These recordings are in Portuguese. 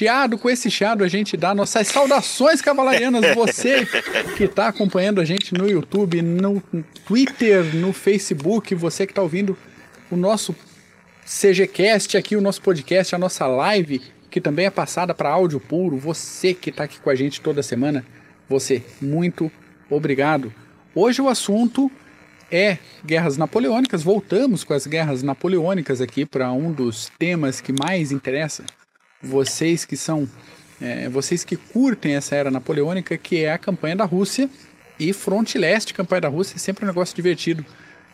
chiado, com esse chiado a gente dá nossas saudações cavalarianas. Você que está acompanhando a gente no YouTube, no Twitter, no Facebook, você que está ouvindo o nosso CGCast aqui, o nosso podcast, a nossa live, que também é passada para áudio puro. Você que está aqui com a gente toda semana, você, muito obrigado. Hoje o assunto é guerras napoleônicas. Voltamos com as guerras napoleônicas aqui para um dos temas que mais interessa vocês que são é, vocês que curtem essa era napoleônica, que é a campanha da Rússia e fronte leste, campanha da Rússia é sempre um negócio divertido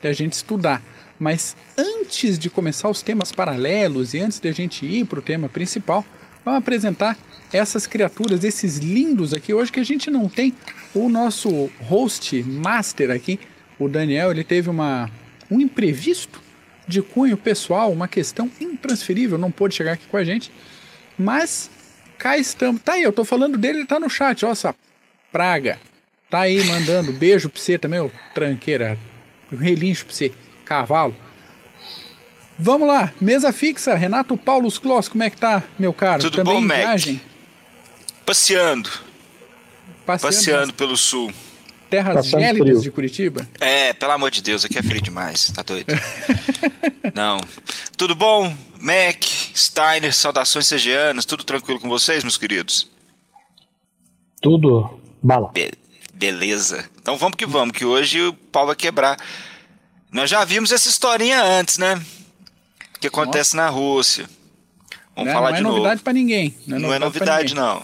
da gente estudar. Mas antes de começar os temas paralelos e antes de a gente ir para o tema principal, vamos apresentar essas criaturas, esses lindos aqui. Hoje que a gente não tem o nosso host master aqui, o Daniel, ele teve uma, um imprevisto de cunho pessoal, uma questão intransferível, não pôde chegar aqui com a gente. Mas cá estamos. Tá aí, eu tô falando dele, ele tá no chat, ó, essa praga. Tá aí mandando beijo pra você também, ô tranqueira. Um relincho pra você, cavalo. Vamos lá, mesa fixa, Renato Paulo Kloss, como é que tá, meu caro? Tudo também bom, viagem? Passeando. Passeando, Passeando pelo sul. Terras Passando gélidas frio. de Curitiba? É, pelo amor de Deus, aqui é frio demais, tá doido? Não. Tudo bom? Mac, Steiner, saudações segianas, tudo tranquilo com vocês, meus queridos? Tudo bala. Be beleza. Então vamos que vamos, que hoje o pau vai quebrar. Nós já vimos essa historinha antes, né? Que acontece Nossa. na Rússia. Vamos não, falar não de novo. Não é novidade para ninguém. Não é não novidade, é novidade não.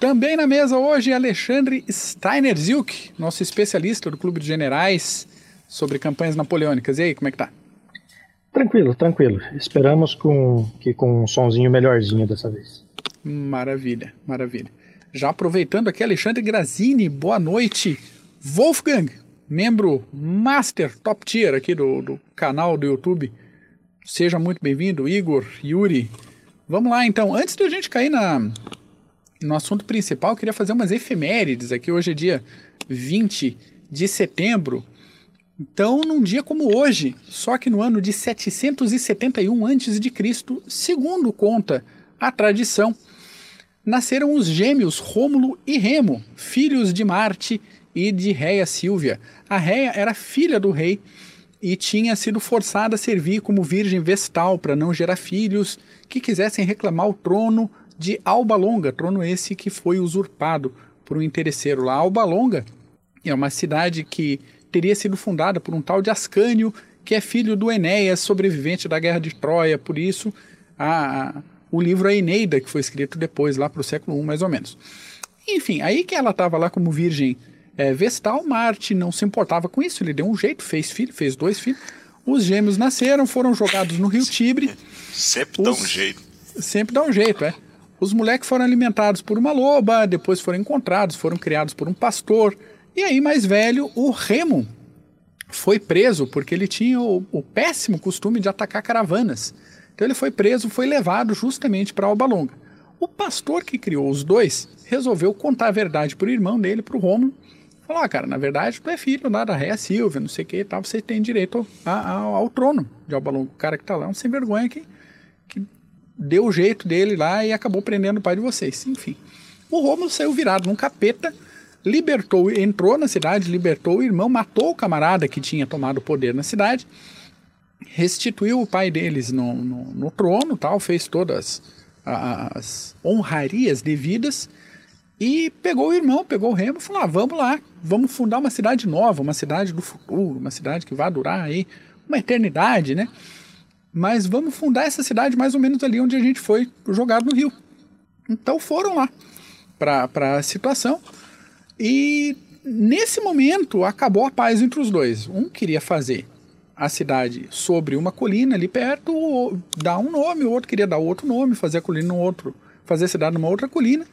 Também na mesa hoje, Alexandre Steiner Zilk, nosso especialista do Clube de Generais sobre campanhas napoleônicas. E aí, como é que tá? Tranquilo, tranquilo. Esperamos com, que com um sonzinho melhorzinho dessa vez. Maravilha, maravilha. Já aproveitando aqui, Alexandre Grazini, boa noite. Wolfgang, membro master, top tier aqui do, do canal do YouTube. Seja muito bem-vindo, Igor, Yuri. Vamos lá então, antes da gente cair na, no assunto principal, eu queria fazer umas efemérides aqui. Hoje é dia 20 de setembro. Então, num dia como hoje, só que no ano de 771 a.C., segundo conta a tradição, nasceram os gêmeos Rômulo e Remo, filhos de Marte e de Réia Silvia. A Réia era filha do rei e tinha sido forçada a servir como virgem vestal para não gerar filhos que quisessem reclamar o trono de Alba Longa, trono esse que foi usurpado por um interesseiro lá. Alba Longa é uma cidade que teria sido fundada por um tal de Ascânio, que é filho do Enéas, sobrevivente da Guerra de Troia. Por isso, a, a, o livro A Eneida, que foi escrito depois, lá para o século I, mais ou menos. Enfim, aí que ela estava lá como virgem é, vestal, Marte não se importava com isso, ele deu um jeito, fez filho, fez dois filhos. Os gêmeos nasceram, foram jogados no rio Tibre. Sempre dá um jeito. Sempre dá um jeito, é. Os moleques foram alimentados por uma loba, depois foram encontrados, foram criados por um pastor. E aí, mais velho, o Remo foi preso porque ele tinha o, o péssimo costume de atacar caravanas. Então ele foi preso, foi levado justamente para Alba Longa. O pastor que criou os dois resolveu contar a verdade para o irmão dele, para o Rômulo. Falou, ah, cara, na verdade tu é filho lá da Réa Silvia, não sei o que e tal, você tem direito a, a, ao trono de Alba Longa. O cara que está lá é um sem vergonha que deu o jeito dele lá e acabou prendendo o pai de vocês. Enfim. O Rômulo saiu virado num capeta, libertou, entrou na cidade, libertou o irmão, matou o camarada que tinha tomado o poder na cidade, restituiu o pai deles no, no, no trono, tal, fez todas as honrarias devidas e pegou o irmão, pegou o Remo e falou: ah, vamos lá, vamos fundar uma cidade nova, uma cidade do futuro, uma cidade que vai durar aí uma eternidade, né? mas vamos fundar essa cidade mais ou menos ali onde a gente foi jogado no Rio. Então foram lá para a situação e nesse momento acabou a paz entre os dois. Um queria fazer a cidade sobre uma colina ali perto, dar um nome, o outro queria dar outro nome, fazer a colina no outro, fazer a cidade numa outra colina.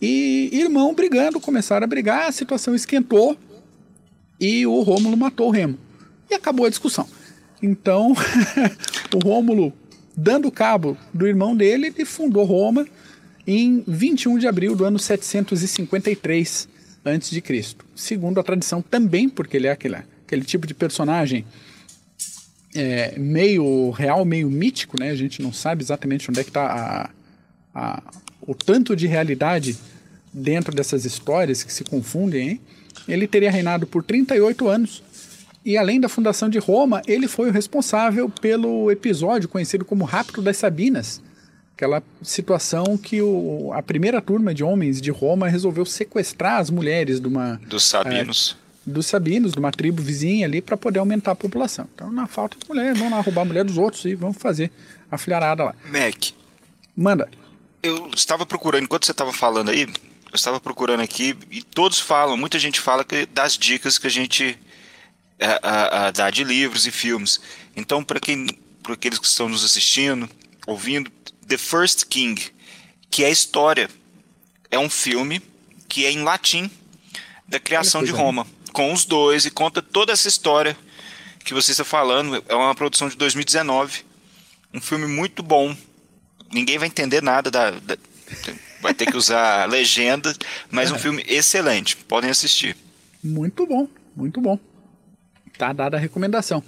E irmão brigando, começaram a brigar, a situação esquentou e o Rômulo matou o Remo. E acabou a discussão. Então, o Rômulo, dando cabo do irmão dele, ele fundou Roma em 21 de abril do ano 753 a.C. Segundo a tradição também, porque ele é aquele, aquele tipo de personagem é, meio real, meio mítico, né? A gente não sabe exatamente onde é que está o tanto de realidade dentro dessas histórias que se confundem, hein? ele teria reinado por 38 anos. E além da fundação de Roma, ele foi o responsável pelo episódio conhecido como Rapto das Sabinas, aquela situação que o, a primeira turma de homens de Roma resolveu sequestrar as mulheres de uma dos sabinos, é, dos sabinos, de uma tribo vizinha ali para poder aumentar a população. Então, na falta de mulher, vão lá roubar a mulher dos outros e vão fazer a filharada lá. Mac, manda. Eu estava procurando enquanto você estava falando aí, eu estava procurando aqui e todos falam, muita gente fala que das dicas que a gente a, a, dá de livros e filmes. Então, para quem, para aqueles que estão nos assistindo, ouvindo, The First King, que é a história, é um filme que é em latim da criação de Roma, com os dois e conta toda essa história que você está falando. É uma produção de 2019, um filme muito bom. Ninguém vai entender nada da, da vai ter que usar legenda, mas um filme excelente. Podem assistir. Muito bom, muito bom. Tá dada a recomendação.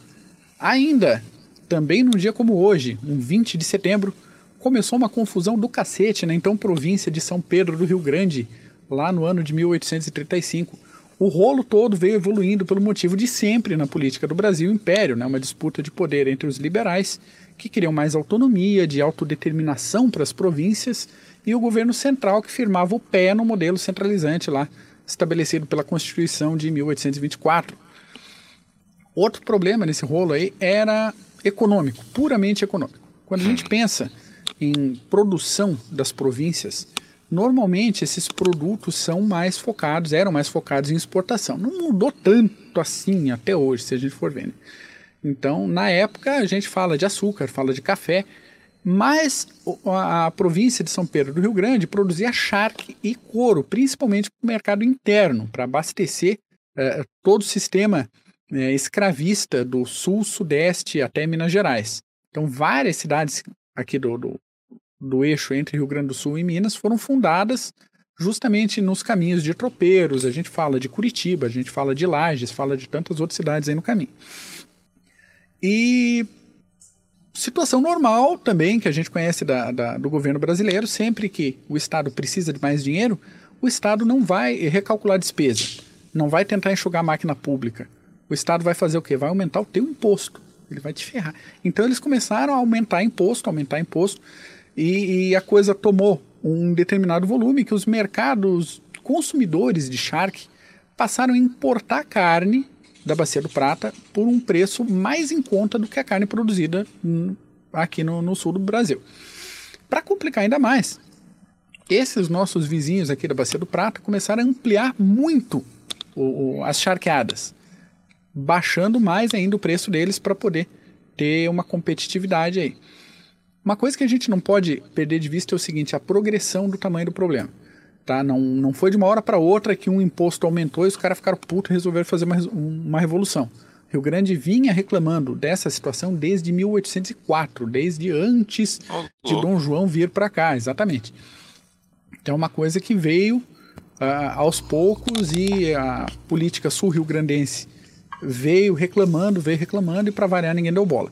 Ainda, também num dia como hoje, um 20 de setembro, começou uma confusão do cacete na então província de São Pedro do Rio Grande, lá no ano de 1835. O rolo todo veio evoluindo pelo motivo de sempre na política do Brasil Império, né? uma disputa de poder entre os liberais, que queriam mais autonomia, de autodeterminação para as províncias, e o governo central que firmava o pé no modelo centralizante lá estabelecido pela Constituição de 1824. Outro problema nesse rolo aí era econômico, puramente econômico. Quando a gente pensa em produção das províncias, normalmente esses produtos são mais focados, eram mais focados em exportação. Não mudou tanto assim até hoje, se a gente for ver. Né? Então, na época, a gente fala de açúcar, fala de café, mas a, província de São Pedro do Rio Grande produzia charque e couro, principalmente para o mercado interno, para abastecer eh, todo o sistema eh, escravista do sul, sudeste até Minas Gerais. Então, várias cidades aqui do, do, do eixo entre Rio Grande do Sul e Minas foram fundadas justamente nos caminhos de tropeiros. A gente fala de Curitiba, a gente fala de Lages, fala de tantas outras cidades aí no caminho. E situação normal também, que a gente conhece da, da, do governo brasileiro, sempre que o Estado precisa de mais dinheiro, o Estado não vai recalcular despesa, não vai tentar enxugar a máquina pública. O Estado vai fazer o quê? Vai aumentar o teu imposto. Ele vai te ferrar. Então eles começaram a aumentar imposto, aumentar imposto, e, e a coisa tomou um determinado volume que os mercados consumidores de charque passaram a importar carne da Bacia do Prata por um preço mais em conta do que a carne produzida aqui no, no sul do Brasil. Para complicar ainda mais, esses nossos vizinhos aqui da Bacia do Prata começaram a ampliar muito o, o, as charqueadas, baixando mais ainda o preço deles para poder ter uma competitividade aí. Uma coisa que a gente não pode perder de vista é o seguinte: a progressão do tamanho do problema. Tá? Não, não foi de uma hora para outra que um imposto aumentou e os caras ficaram putos e resolveram fazer uma, uma revolução. Rio Grande vinha reclamando dessa situação desde 1804, desde antes de Dom João vir para cá, exatamente. Então é uma coisa que veio uh, aos poucos e a política sul-rio-grandense veio reclamando, veio reclamando e para variar ninguém deu bola.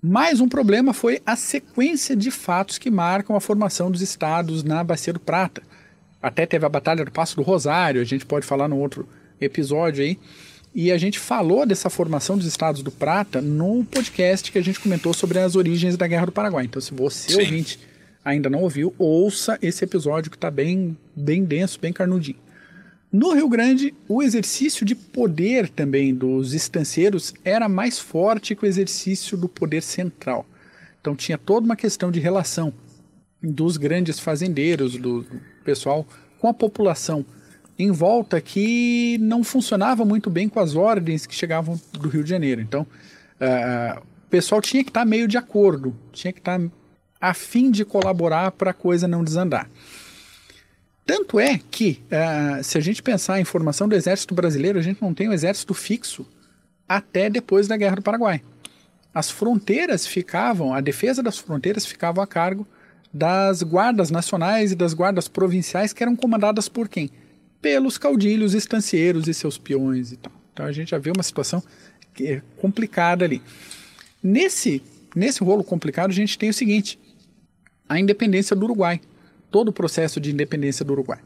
Mais um problema foi a sequência de fatos que marcam a formação dos estados na Bacia do Prata. Até teve a Batalha do Passo do Rosário, a gente pode falar no outro episódio aí. E a gente falou dessa formação dos Estados do Prata no podcast que a gente comentou sobre as origens da Guerra do Paraguai. Então, se você, Sim. ouvinte, ainda não ouviu, ouça esse episódio que está bem, bem denso, bem carnudinho. No Rio Grande, o exercício de poder também dos estanceiros era mais forte que o exercício do poder central. Então tinha toda uma questão de relação dos grandes fazendeiros, do pessoal com a população em volta que não funcionava muito bem com as ordens que chegavam do Rio de Janeiro. Então, uh, o pessoal tinha que estar tá meio de acordo, tinha que estar tá a fim de colaborar para a coisa não desandar. Tanto é que, uh, se a gente pensar em formação do Exército Brasileiro, a gente não tem um exército fixo até depois da Guerra do Paraguai. As fronteiras ficavam, a defesa das fronteiras ficava a cargo das guardas nacionais e das guardas provinciais que eram comandadas por quem? Pelos caudilhos estancieiros e seus peões e tal. Então a gente já vê uma situação é complicada ali. Nesse, nesse rolo complicado, a gente tem o seguinte: a independência do Uruguai, todo o processo de independência do Uruguai.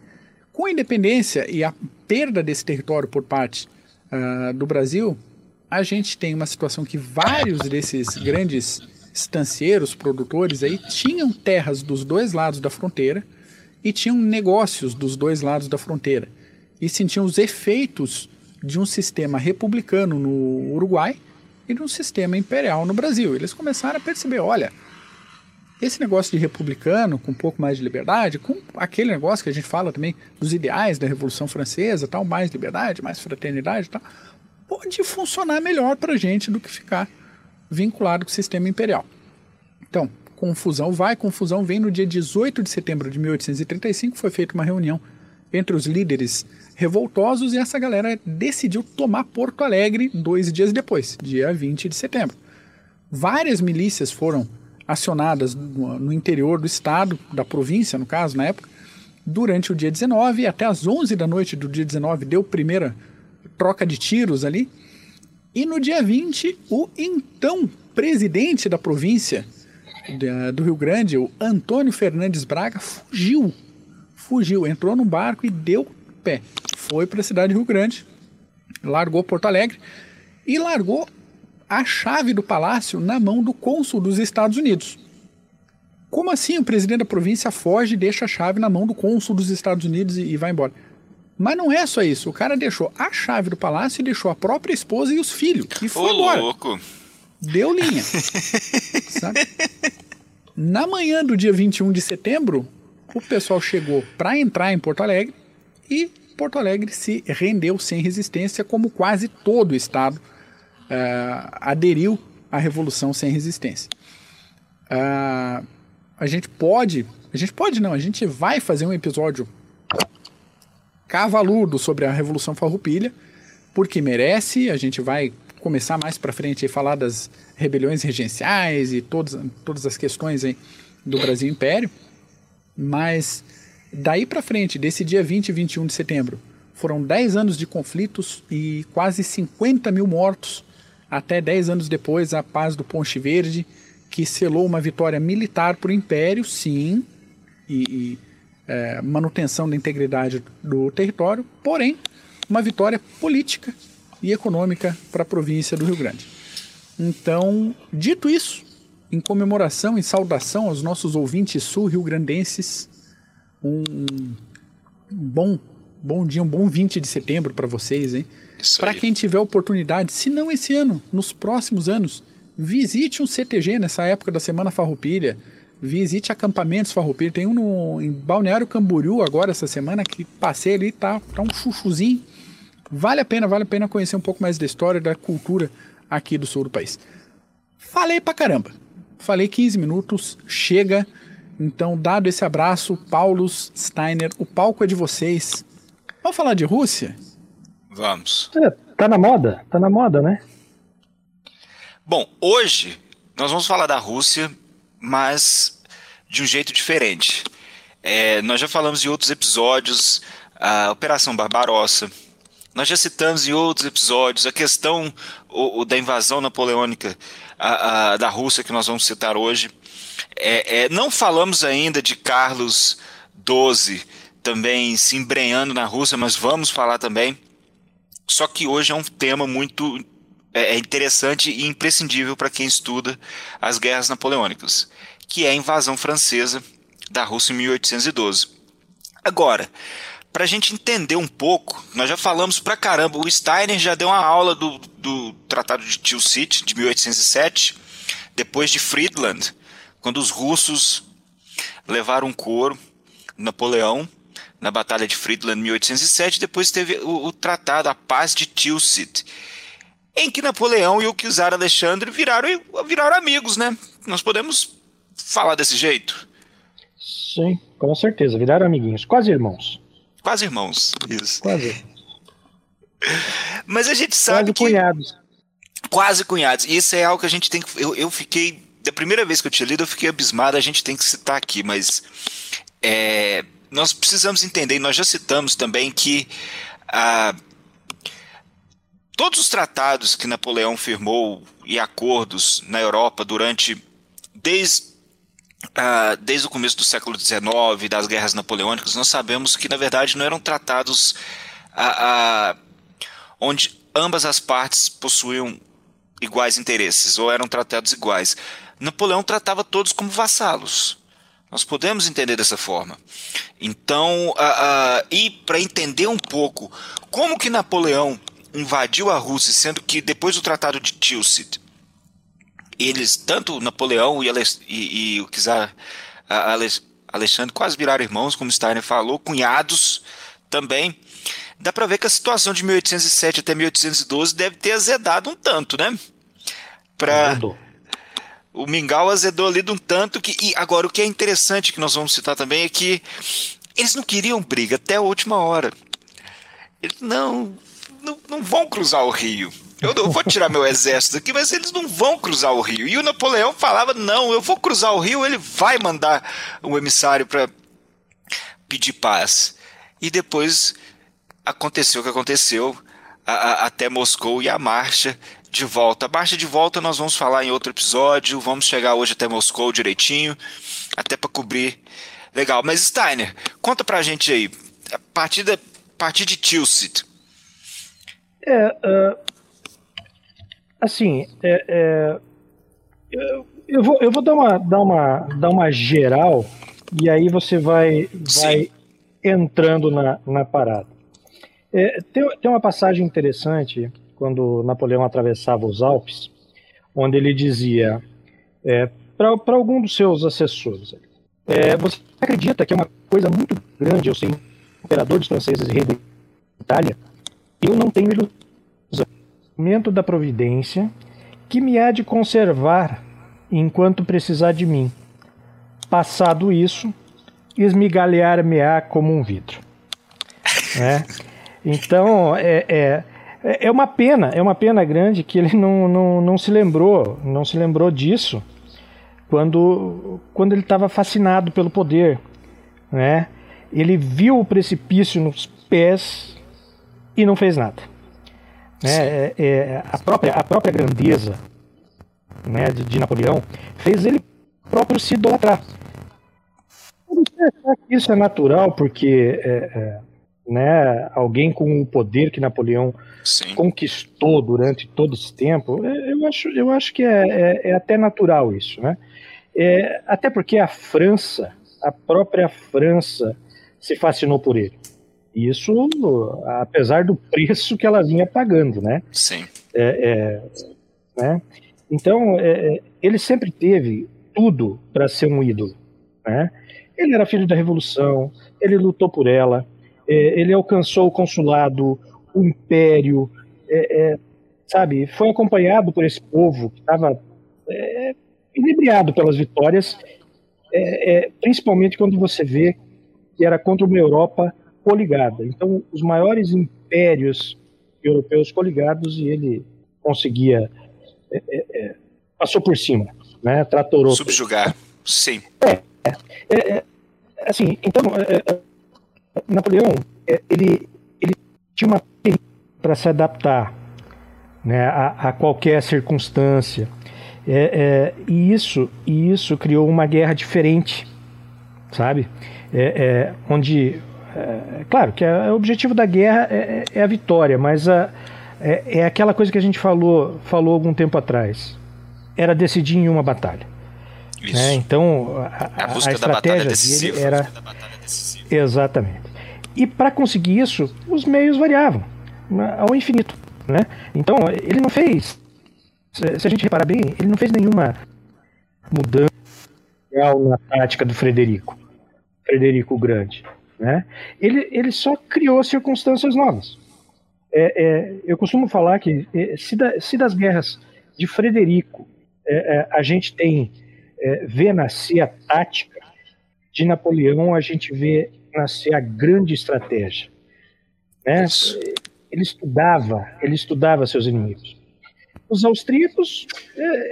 Com a independência e a perda desse território por parte uh, do Brasil, a gente tem uma situação que vários desses grandes estancieiros, produtores aí, tinham terras dos dois lados da fronteira e tinham negócios dos dois lados da fronteira e sentiam os efeitos de um sistema republicano no Uruguai e de um sistema imperial no Brasil. Eles começaram a perceber, olha, esse negócio de republicano, com um pouco mais de liberdade, com aquele negócio que a gente fala também dos ideais da Revolução Francesa, tal, mais liberdade, mais fraternidade, tal, pode funcionar melhor para a gente do que ficar vinculado com o sistema imperial. Então, confusão vai, confusão vem. No dia 18 de setembro de 1835 foi feita uma reunião entre os líderes revoltosos e essa galera decidiu tomar Porto Alegre dois dias depois, dia 20 de setembro. Várias milícias foram acionadas no, no interior do estado, da província, no caso, na época, durante o dia 19 e até as 11 da noite do dia 19 deu primeira troca de tiros ali. E no dia 20, o então presidente da província do Rio Grande, o Antônio Fernandes Braga, fugiu. Fugiu, entrou no barco e deu pé. Foi para a cidade do Rio Grande, largou Porto Alegre e largou a chave do palácio na mão do cônsul dos Estados Unidos. Como assim o presidente da província foge e deixa a chave na mão do cônsul dos Estados Unidos e, e vai embora? Mas não é só isso. O cara deixou a chave do palácio e deixou a própria esposa e os filhos. E foi Ô, embora. louco. Deu linha. sabe? Na manhã do dia 21 de setembro, o pessoal chegou para entrar em Porto Alegre e Porto Alegre se rendeu sem resistência, como quase todo o estado uh, aderiu à Revolução Sem Resistência. Uh, a gente pode, a gente pode não, a gente vai fazer um episódio cavaludo sobre a Revolução Farroupilha, porque merece, a gente vai começar mais para frente a falar das rebeliões regenciais e todas, todas as questões do Brasil Império, mas daí para frente, desse dia 20 e 21 de setembro, foram 10 anos de conflitos e quase 50 mil mortos até dez anos depois a paz do Ponte Verde, que selou uma vitória militar para o Império, sim, e, e é, manutenção da integridade do território, porém, uma vitória política e econômica para a província do Rio Grande. Então, dito isso, em comemoração e saudação aos nossos ouvintes sul-riograndenses, um, um bom, bom dia, um bom 20 de setembro para vocês, hein? Para quem tiver oportunidade, se não esse ano, nos próximos anos, visite um CTG nessa época da Semana Farroupilha, visite acampamentos Farroupilha. Tem um no, em Balneário Camboriú agora, essa semana, que passei ali, tá, tá um chuchuzinho. Vale a pena, vale a pena conhecer um pouco mais da história, da cultura aqui do sul do país. Falei pra caramba. Falei 15 minutos, chega. Então, dado esse abraço, Paulo Steiner, o palco é de vocês. Vamos falar de Rússia? Vamos. É, tá na moda, tá na moda, né? Bom, hoje nós vamos falar da Rússia, mas de um jeito diferente. É, nós já falamos em outros episódios a Operação Barbarossa. Nós já citamos em outros episódios a questão o, o da invasão napoleônica a, a, da Rússia que nós vamos citar hoje. É, é, não falamos ainda de Carlos XII também se embrenhando na Rússia, mas vamos falar também. Só que hoje é um tema muito é, é interessante e imprescindível para quem estuda as guerras napoleônicas, que é a invasão francesa da Rússia em 1812. Agora, para a gente entender um pouco, nós já falamos pra caramba, o Steiner já deu uma aula do, do Tratado de Tilsit, de 1807, depois de Friedland, quando os russos levaram um couro, Napoleão, na Batalha de Friedland em 1807, depois teve o, o Tratado, a Paz de Tilsit, em que Napoleão e o czar Alexandre viraram, viraram amigos, né? Nós podemos falar desse jeito? Sim, com certeza, viraram amiguinhos, quase irmãos. Quase irmãos, isso. Quase. Mas a gente sabe quase que... cunhados. Quase cunhados. E isso é algo que a gente tem que... Eu, eu fiquei... Da primeira vez que eu tinha lido, eu fiquei abismado, a gente tem que citar aqui, mas... É, nós precisamos entender, nós já citamos também que ah, todos os tratados que Napoleão firmou e acordos na Europa durante desde uh, desde o começo do século XIX, das guerras napoleônicas, nós sabemos que, na verdade, não eram tratados uh, uh, onde ambas as partes possuíam iguais interesses, ou eram tratados iguais. Napoleão tratava todos como vassalos. Nós podemos entender dessa forma. Então, e para entender um pouco como que Napoleão invadiu a Rússia, sendo que depois do Tratado de Tilsit, eles, tanto Napoleão e, e, e o czar Alexandre quase viraram irmãos, como Steiner falou, cunhados também. Dá para ver que a situação de 1807 até 1812 deve ter azedado um tanto, né? Pra... O Mingau azedou ali de um tanto que. E agora, o que é interessante que nós vamos citar também é que eles não queriam briga até a última hora. Eles não, não, não vão cruzar o rio. Eu, vou tirar meu exército aqui, mas eles não vão cruzar o rio. E o Napoleão falava: não, eu vou cruzar o rio, ele vai mandar um emissário para pedir paz. E depois aconteceu o que aconteceu a, a, até Moscou e a marcha de volta. A marcha de volta nós vamos falar em outro episódio. Vamos chegar hoje até Moscou direitinho, até para cobrir. Legal, mas Steiner, conta pra gente aí, a partir, da, a partir de Tilsit. É, uh, assim, é, é, eu, eu, vou, eu vou dar uma, dar, uma, dar uma geral e aí você vai, vai entrando na, na parada. É, tem, tem uma passagem interessante quando Napoleão atravessava os Alpes, onde ele dizia é, para algum dos seus assessores: é, Você acredita que é uma coisa muito grande eu ser imperador dos franceses e rei da Itália? Eu não tenho ilusão momento da providência que me há de conservar enquanto precisar de mim. Passado isso, esmigalhar-me-á como um vidro. Né? Então, é, é, é uma pena, é uma pena grande que ele não, não, não se lembrou, não se lembrou disso quando, quando ele estava fascinado pelo poder. Né? Ele viu o precipício nos pés e não fez nada. Né? É, é, a, própria, a própria grandeza né, de, de, Napoleão fez ele próprio se idolatrar. Isso é natural porque é, é, né, alguém com o poder que Napoleão Sim. conquistou durante todo esse tempo, é, eu acho, eu acho que é, é, é até natural isso. Né? até porque a França, a própria França, se fascinou por ele. Isso, apesar do preço que ela vinha pagando, né? Sim. É, é, né? Então, é, é ele sempre teve tudo para ser um ídolo, né? Ele era filho da Revolução, ele lutou por ela, é, ele alcançou o consulado, o império, é, é sabe? Foi acompanhado por esse povo que estava é, inebriado pelas vitórias, principalmente quando você vê que era contra uma Europa coligada. Então, os maiores impérios europeus coligados e ele conseguia é, é, é, passou por cima, né? Tratorou. Subjugar, sim. É, é, é assim, então é, Napoleão ele tinha uma para se adaptar, né, a, a qualquer circunstância. É, é, e isso e isso criou uma guerra diferente, sabe? É, é, onde é, claro que o objetivo da guerra é, é, a vitória, mas a, é, é, aquela coisa que a gente falou, falou algum tempo atrás. Era decidir em uma batalha. Né? Então, a, a, a estratégia dele era. Exatamente. E para conseguir isso, os meios variavam ao infinito. Né? Então, ele não fez. Se a gente reparar bem, ele não fez nenhuma mudança na tática do Frederico. Frederico Grande. Né? Ele, ele só criou circunstâncias novas. É, é, eu costumo falar que é, se, da, se, das guerras de Frederico é, é, a gente tem é, vê nascer a tática, de Napoleão a gente vê nascer a grande estratégia. Né? Ele estudava, ele estudava seus inimigos. Os austríacos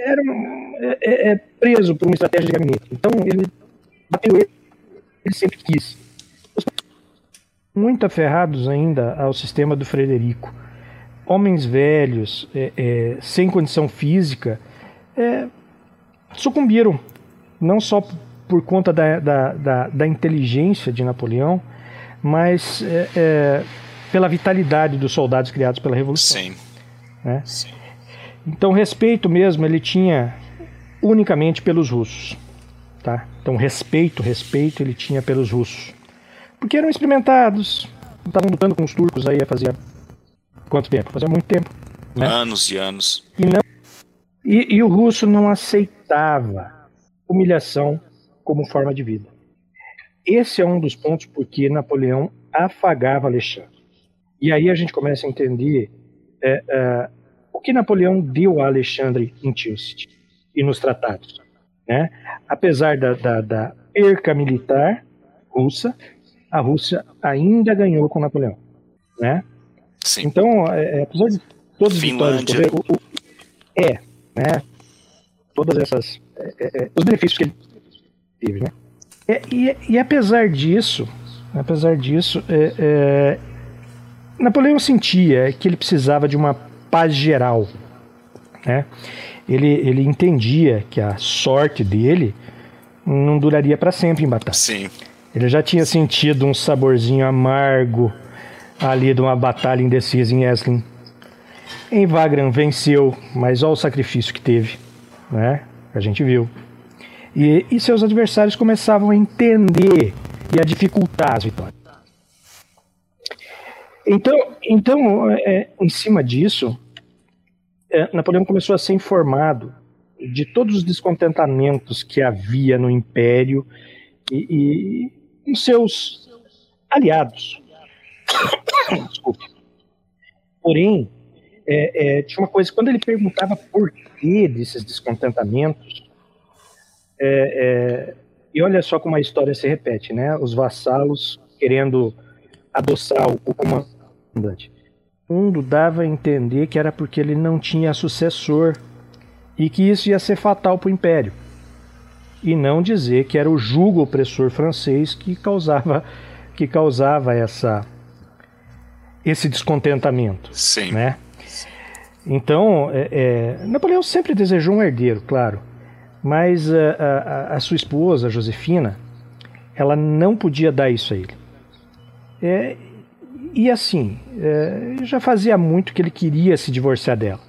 eram é, presos por uma estratégia de gabinete. Então ele bateu ele, ele sempre quis muito aferrados ainda ao sistema do Frederico. Homens velhos, é, é, sem condição física, é, sucumbiram, não só por conta da, da, da, da inteligência de Napoleão, mas é, é, pela vitalidade dos soldados criados pela Revolução. Sim. Né? Sim. Então, respeito mesmo ele tinha unicamente pelos russos. Tá? Então, respeito, respeito ele tinha pelos russos. Porque eram experimentados, estavam lutando com os turcos aí fazia quanto tempo? Fazia muito tempo. Né? Anos e anos. E, não, e, e o russo não aceitava humilhação como forma de vida. Esse é um dos pontos porque Napoleão afagava Alexandre. E aí a gente começa a entender é, é, o que Napoleão deu a Alexandre em Tilsit e nos tratados. Né? Apesar da, da, da perca militar russa, a Rússia ainda ganhou com Napoleão. Né? Sim. Então, é, é apesar de todas as vitórias o, o, é, né? Todas essas é, é, é, os benefícios que ele teve, né? E, e, apesar disso, apesar disso, é, Napoleão sentia que ele precisava de uma paz geral, né? Ele, ele entendia que a sorte dele não duraria para sempre em batalha. Sim. Ele já tinha sentido um saborzinho amargo ali de uma batalha indecisa em Eslin. Em Wagram venceu, mas olha o sacrifício que teve, né? A gente viu. E, e seus adversários começavam a entender e a dificultar as vitórias. Então, então é, em cima disso, é, Napoleão começou a ser informado de todos os descontentamentos que havia no Império e, e seus aliados. Desculpe. Porém, é, é, tinha uma coisa, quando ele perguntava por que desses descontentamentos, é, é, e olha só como a história se repete, né? Os vassalos querendo adoçar o, comandante. Mundo dava a entender que era porque ele não tinha sucessor e que isso ia ser fatal para o império. E não dizer que era o jugo opressor francês que causava que causava essa esse descontentamento. Sim. Né? Então, é, é, Napoleão sempre desejou um herdeiro, claro, mas a, a, a, sua esposa, Josefina, ela não podia dar isso a ele. É, e assim, é, já fazia muito que ele queria se divorciar dela.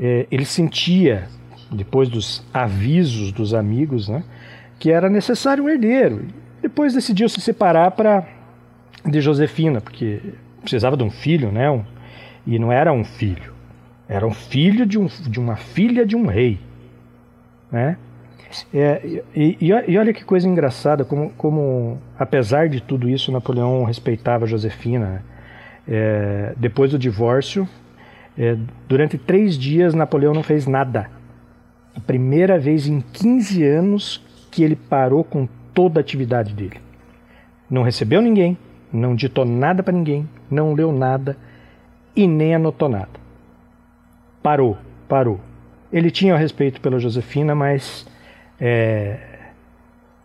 É, ele sentia, depois dos avisos dos amigos, né, que era necessário um herdeiro. Depois decidiu se separar para de Josefina, porque precisava de um filho, né? Um, e não era um filho, era um filho de, um, de uma filha de um rei, né? É, e, e, olha que coisa engraçada, como, como apesar de tudo isso, Napoleão respeitava Josefina. Né? É, depois do divórcio, é, durante três dias, Napoleão não fez nada. A primeira vez em 15 anos que ele parou com toda a atividade dele. Não recebeu ninguém, não ditou nada para ninguém, não leu nada e nem anotou nada. Parou, parou. Ele tinha respeito pela Josefina, mas é,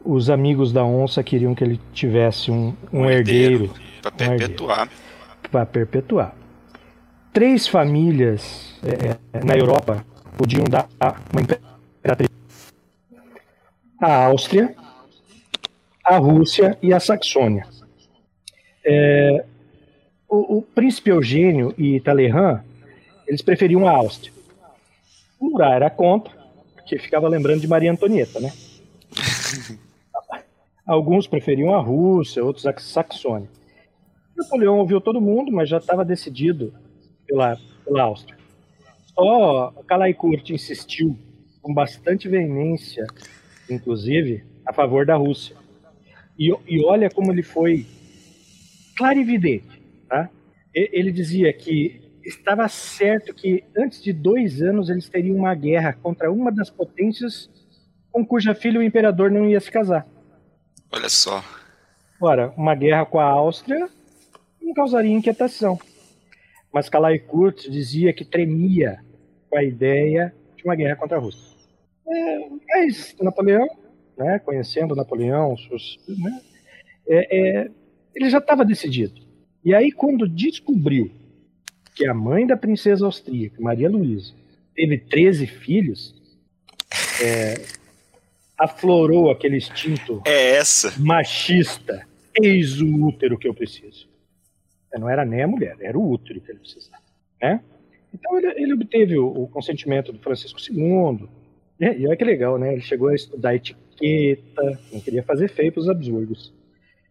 os amigos da onça queriam que ele tivesse um, um, um herdeiro, para perpetuar. Para perpetuar. Três famílias é, é, na Europa podiam dar uma imperatriz: a Áustria, a Rússia e a Saxônia. É, o, o, príncipe Eugênio e Talleyrand, eles preferiam a Áustria. O Murat era contra, porque ficava lembrando de Maria Antonieta, né? Alguns preferiam a Rússia, outros a Saxônia. Napoleão ouviu todo mundo, mas já estava decidido pela, pela Áustria. Só Calais-Court insistiu com bastante veemência, inclusive, a favor da Rússia. E, e olha como ele foi clarividente. Tá? Ele dizia que estava certo que antes de dois anos eles teriam uma guerra contra uma das potências com cuja filha o imperador não ia se casar. Olha só. Ora, uma guerra com a Áustria não causaria inquietação. Mas Calais Kurtz dizia que tremia com a ideia de uma guerra contra a Rússia. É, mas Napoleão, né, conhecendo Napoleão, né, é, é, ele já estava decidido. E aí, quando descobriu que a mãe da princesa austríaca, Maria Luísa, teve 13 filhos, é, aflorou aquele instinto é essa. machista. Eis o útero que eu preciso. Não era nem a mulher, era o útero que ele precisava. Né? Então ele, ele obteve o, o, consentimento do Francisco II. E, e olha que legal, né? Ele chegou a estudar etiqueta, não queria fazer feio para os Habsburgos.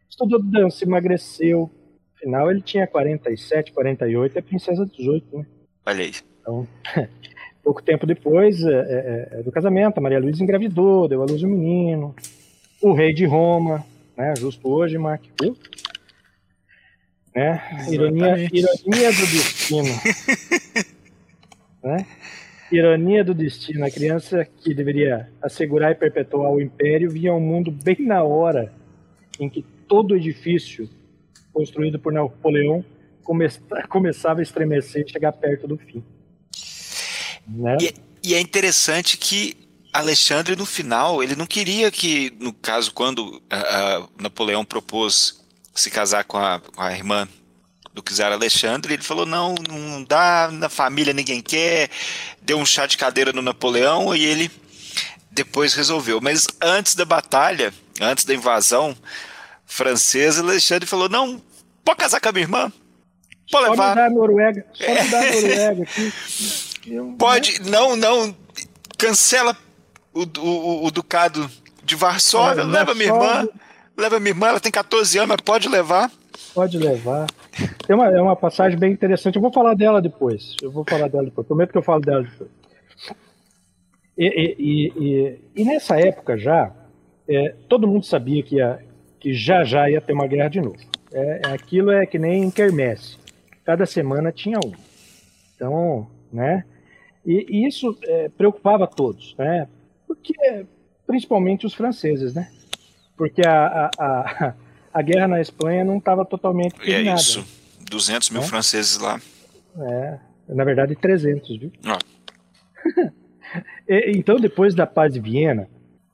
Estudou dança, emagreceu. Afinal, ele tinha 47, 48 e a princesa 18, né? Olha aí. Então, pouco tempo depois é, é, é, do casamento, a Maria Luísa engravidou, deu à luz um menino. O rei de Roma, né? Justo hoje, Mark, viu? Né? Ironia, ironia do destino. né? Ironia do destino. A criança que deveria assegurar e perpetuar o império vinha ao mundo bem na hora em que todo edifício construído por Napoleão come começava a estremecer e chegar perto do fim. Né? E, e é interessante que Alexandre, no final, ele não queria que, no caso, quando Napoleão propôs se casar com a, com a irmã do czar Alexandre, ele falou: não, não dá, na família ninguém quer, deu um chá de cadeira no Napoleão e ele depois resolveu. Mas antes da batalha, antes da invasão francesa, Alexandre falou: não, pode casar com a minha irmã, pode levar. Só dá a Noruega, só dá a Noruega aqui. Pode, não, não, cancela o, o, o ducado de Varsóvia, é, leva minha irmã, leva minha irmã, ela tem 14 anos, mas pode levar. Pode levar. Tem uma, é uma passagem bem interessante. Eu vou falar dela depois. Eu vou falar dela depois. Prometo que eu falo dela depois. E, e, e, e nessa época já, é, todo mundo sabia que, ia, que já já ia ter uma guerra de novo. É, aquilo é que nem quermesse. Cada semana tinha um. Então, né? E, e isso é, preocupava todos, né? Porque, principalmente os franceses, né? Porque a, a, a a guerra na Espanha não estava totalmente é terminada. É isso. 200 mil é? franceses lá. É, na verdade 300, viu? Ah. então, depois da paz de Viena,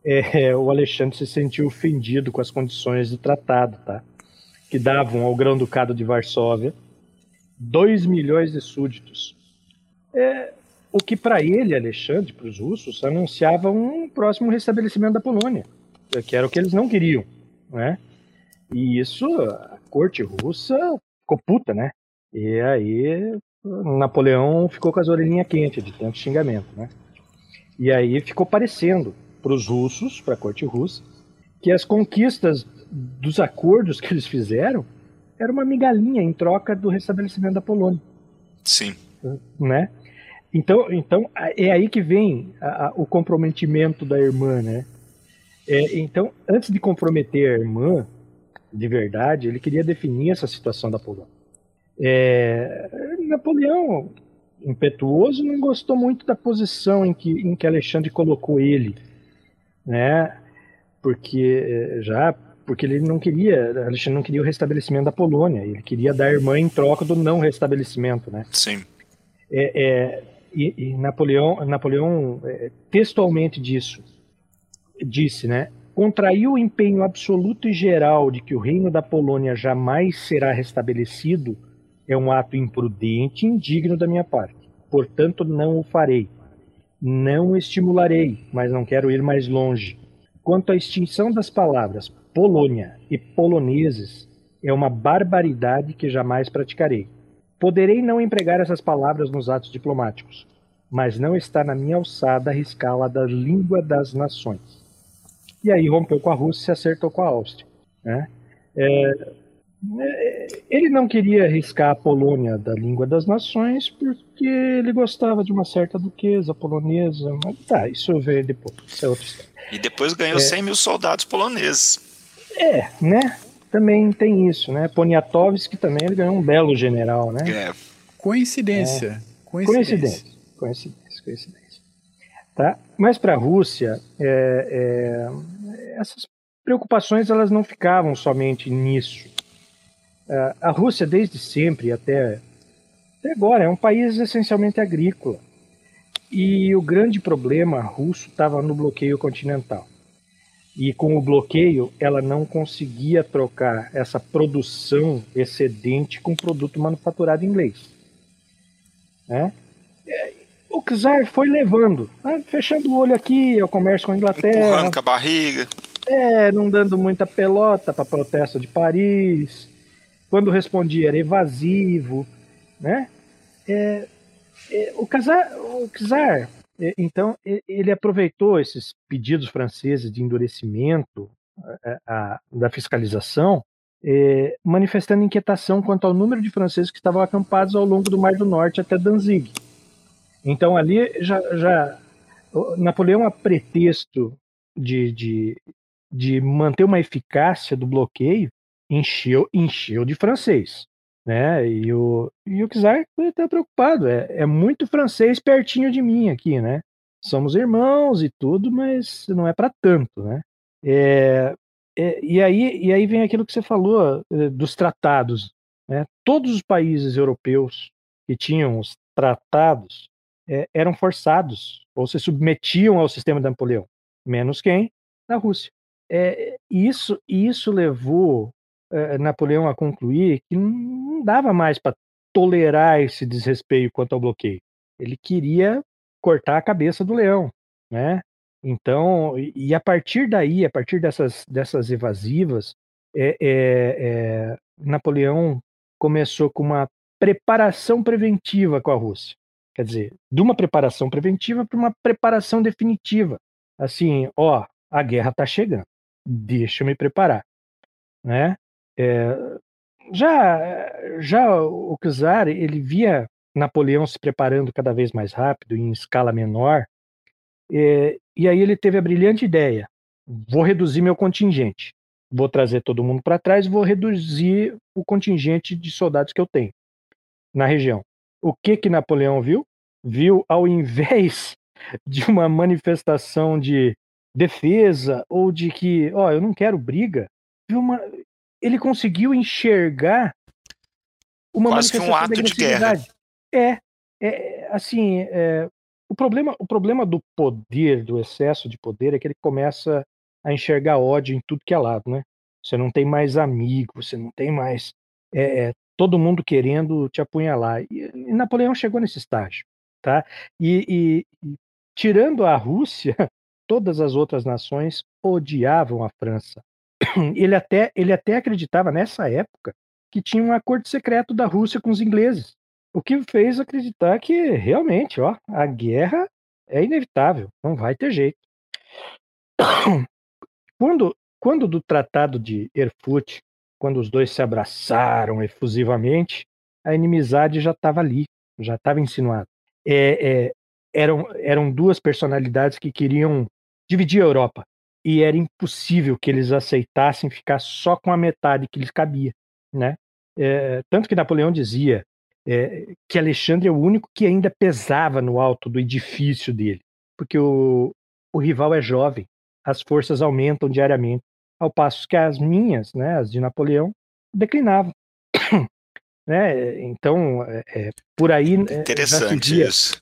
é, o Alexandre se sentiu ofendido com as condições do tratado, tá? Que davam ao Grão-Ducado de Varsóvia 2 milhões de súditos. É, o que para ele, Alexandre, para os russos, anunciava um próximo restabelecimento da Polônia, que era o que eles não queriam, né? E isso, a corte russa ficou puta, né? E aí Napoleão ficou com as orelhinhas quentes de tanto xingamento, né? E aí ficou parecendo para os russos, para a corte russa, que as conquistas dos acordos que eles fizeram era uma migalhinha em troca do restabelecimento da Polônia. Sim. Né? Então, então é aí que vem a, a, o comprometimento da irmã, né? É, então, antes de comprometer a irmã, de verdade, ele queria definir essa situação da Polônia. É, Napoleão, impetuoso, não gostou muito da posição em que, em que Alexandre colocou ele, né? Porque é, já porque ele não queria, Alexandre não queria o restabelecimento da Polônia, ele queria dar irmã em troca do não restabelecimento, né? Sim. É, é, e, e, Napoleão, Napoleão é, textualmente disso disse, né? contraiu o empenho absoluto e geral de que o reino da Polônia jamais será restabelecido é um ato imprudente e indigno da minha parte. Portanto, não o farei. Não o estimularei, mas não quero ir mais longe. Quanto à extinção das palavras Polônia e poloneses, é uma barbaridade que jamais praticarei. Poderei não empregar essas palavras nos atos diplomáticos, mas não está na minha alçada arriscá-la da língua das nações e aí rompeu com a Rússia e acertou com a Áustria. Né? É, é, ele não queria arriscar a Polônia da língua das nações porque ele gostava de uma certa duquesa polonesa. Mas tá, isso veio depois. Isso é outra história. E depois ganhou é, 100 mil soldados poloneses. É, né? Também tem isso, né? Poniatowski também ele ganhou um belo general, né? É. Coincidência. É. Coincidência. Coincidência. Coincidência. Coincidência. Tá? Mas para a Rússia, é, é, essas preocupações elas não ficavam somente nisso. É, a Rússia, desde sempre até, até agora, é um país essencialmente agrícola. E o grande problema russo estava no bloqueio continental. E com o bloqueio, ela não conseguia trocar essa produção excedente com produto manufaturado inglês. Né? o czar foi levando, né? fechando o olho aqui ao comércio com a Inglaterra. Empurrando com a barriga. É, não dando muita pelota para protesto de Paris. Quando respondia era evasivo, né? É, é, o, czar, o czar, então, ele aproveitou esses pedidos franceses de endurecimento a, a, da fiscalização, é, manifestando inquietação quanto ao número de franceses que estavam acampados ao longo do Mar do Norte até Danzig. Então ali já, já Napoleão a pretexto de, de, de manter uma eficácia do bloqueio encheu encheu de francês, né? E o e o czar está preocupado, é, é muito francês pertinho de mim aqui, né? Somos irmãos e tudo, mas não é para tanto, né? É, é, e, aí, e aí vem aquilo que você falou é, dos tratados. Né? Todos os países europeus que tinham os tratados é, eram forçados ou se submetiam ao sistema de Napoleão, menos quem? Na Rússia. É, isso, isso levou é, Napoleão a concluir que não dava mais para tolerar esse desrespeito quanto ao bloqueio. Ele queria cortar a cabeça do leão, né? Então, e a partir daí, a partir dessas, dessas evasivas, é, é, é, Napoleão começou com uma preparação preventiva com a Rússia. Quer dizer, de uma preparação preventiva para uma preparação definitiva. Assim, ó, a guerra está chegando, deixa eu me preparar. Né? É, já, já o czar, ele via Napoleão se preparando cada vez mais rápido, em escala menor, é, e aí ele teve a brilhante ideia: vou reduzir meu contingente, vou trazer todo mundo para trás, vou reduzir o contingente de soldados que eu tenho na região. O que que Napoleão viu? Viu ao invés de uma manifestação de defesa ou de que, ó, eu não quero briga, viu uma ele conseguiu enxergar uma Quase manifestação que um ato de guerra. É, é assim, é, o problema, o problema do poder, do excesso de poder, é que ele começa a enxergar ódio em tudo que é lado, né? Você não tem mais amigo, você não tem mais é, é, todo mundo querendo te apunhalar. E, e, Napoleão chegou nesse estágio, tá? E, e tirando a Rússia, todas as outras nações odiavam a França. Ele até, ele até acreditava nessa época que tinha um acordo secreto da Rússia com os ingleses. O que fez acreditar que realmente, ó, a guerra é inevitável, não vai ter jeito. Quando, quando do Tratado de Erfurt, quando os dois se abraçaram efusivamente, a inimizade já estava ali, já estava insinuada. É, é, eram, eram duas personalidades que queriam dividir a Europa e era impossível que eles aceitassem ficar só com a metade que lhes cabia, né? É, tanto que Napoleão dizia é, que Alexandre é o único que ainda pesava no alto do edifício dele, porque o, o rival é jovem, as forças aumentam diariamente, ao passo que as minhas, né, as de Napoleão, declinavam. né? Então, é, é por aí. É, Interessante via, isso.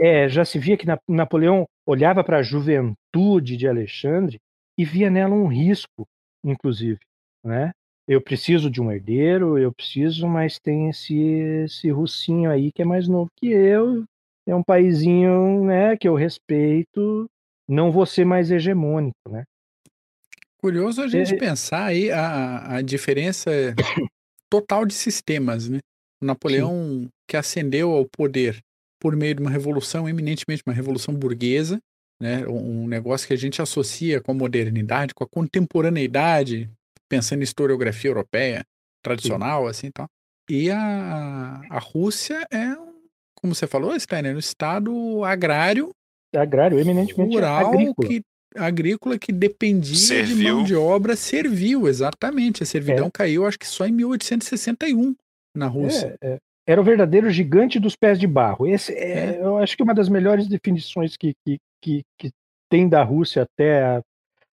É, já se via que Napoleão olhava para a juventude de Alexandre e via nela um risco, inclusive. Né? eu preciso de um herdeiro, eu preciso, mas tem esse, esse russinho aí que é mais novo que eu, é um paizinho, né, que eu respeito, não vou ser mais hegemônico, né? Curioso a gente é... pensar aí a, a diferença total de sistemas, né? O Napoleão Sim. que ascendeu ao poder por meio de uma revolução, eminentemente uma revolução burguesa, né? Um negócio que a gente associa com a modernidade, com a contemporaneidade, pensando em historiografia europeia tradicional, Sim. assim, tal. E a, a Rússia é, como você falou, Steiner, um estado agrário, agrário eminentemente rural, agrícola. que agrícola que dependia servil. de mão de obra servil, exatamente. A servidão é. caiu, acho que só em 1861 na Rússia. É, é. Era o verdadeiro gigante dos pés de barro. Esse é, é. eu acho que uma das melhores definições que, que, que, que tem da Rússia até, a,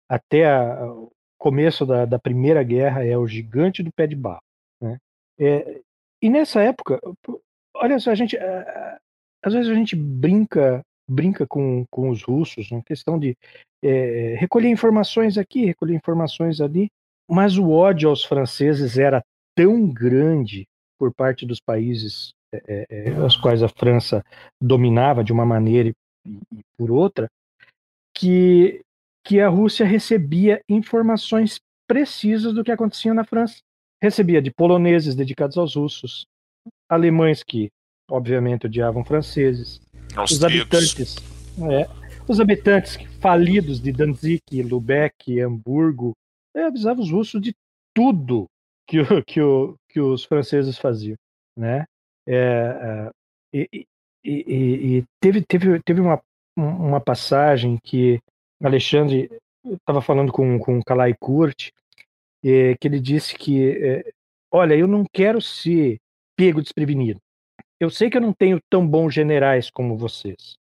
até a, começo da, da Primeira Guerra é o gigante do pé de barro. Né? É, e nessa época, olha só, a gente às vezes a gente brinca brinca com, com os russos na questão de é, recolher informações aqui, recolher informações ali, mas o ódio aos franceses era tão grande por parte dos países é, é, as quais a França dominava de uma maneira e, e por outra, que, que a Rússia recebia informações precisas do que acontecia na França. Recebia de poloneses dedicados aos russos, alemães que, obviamente, odiavam franceses, os habitantes, é, os habitantes falidos de Danzig, Lubeck, Hamburgo, avisavam os russos de tudo que, o, que, o, que os franceses faziam, né? É, é, e, e, e, teve, teve, teve uma, uma passagem que Alexandre estava falando com, com Kalai Kurt, é, que ele disse que, é, olha, eu não quero ser pego desprevenido. Eu sei que eu não tenho tão bons generais como vocês.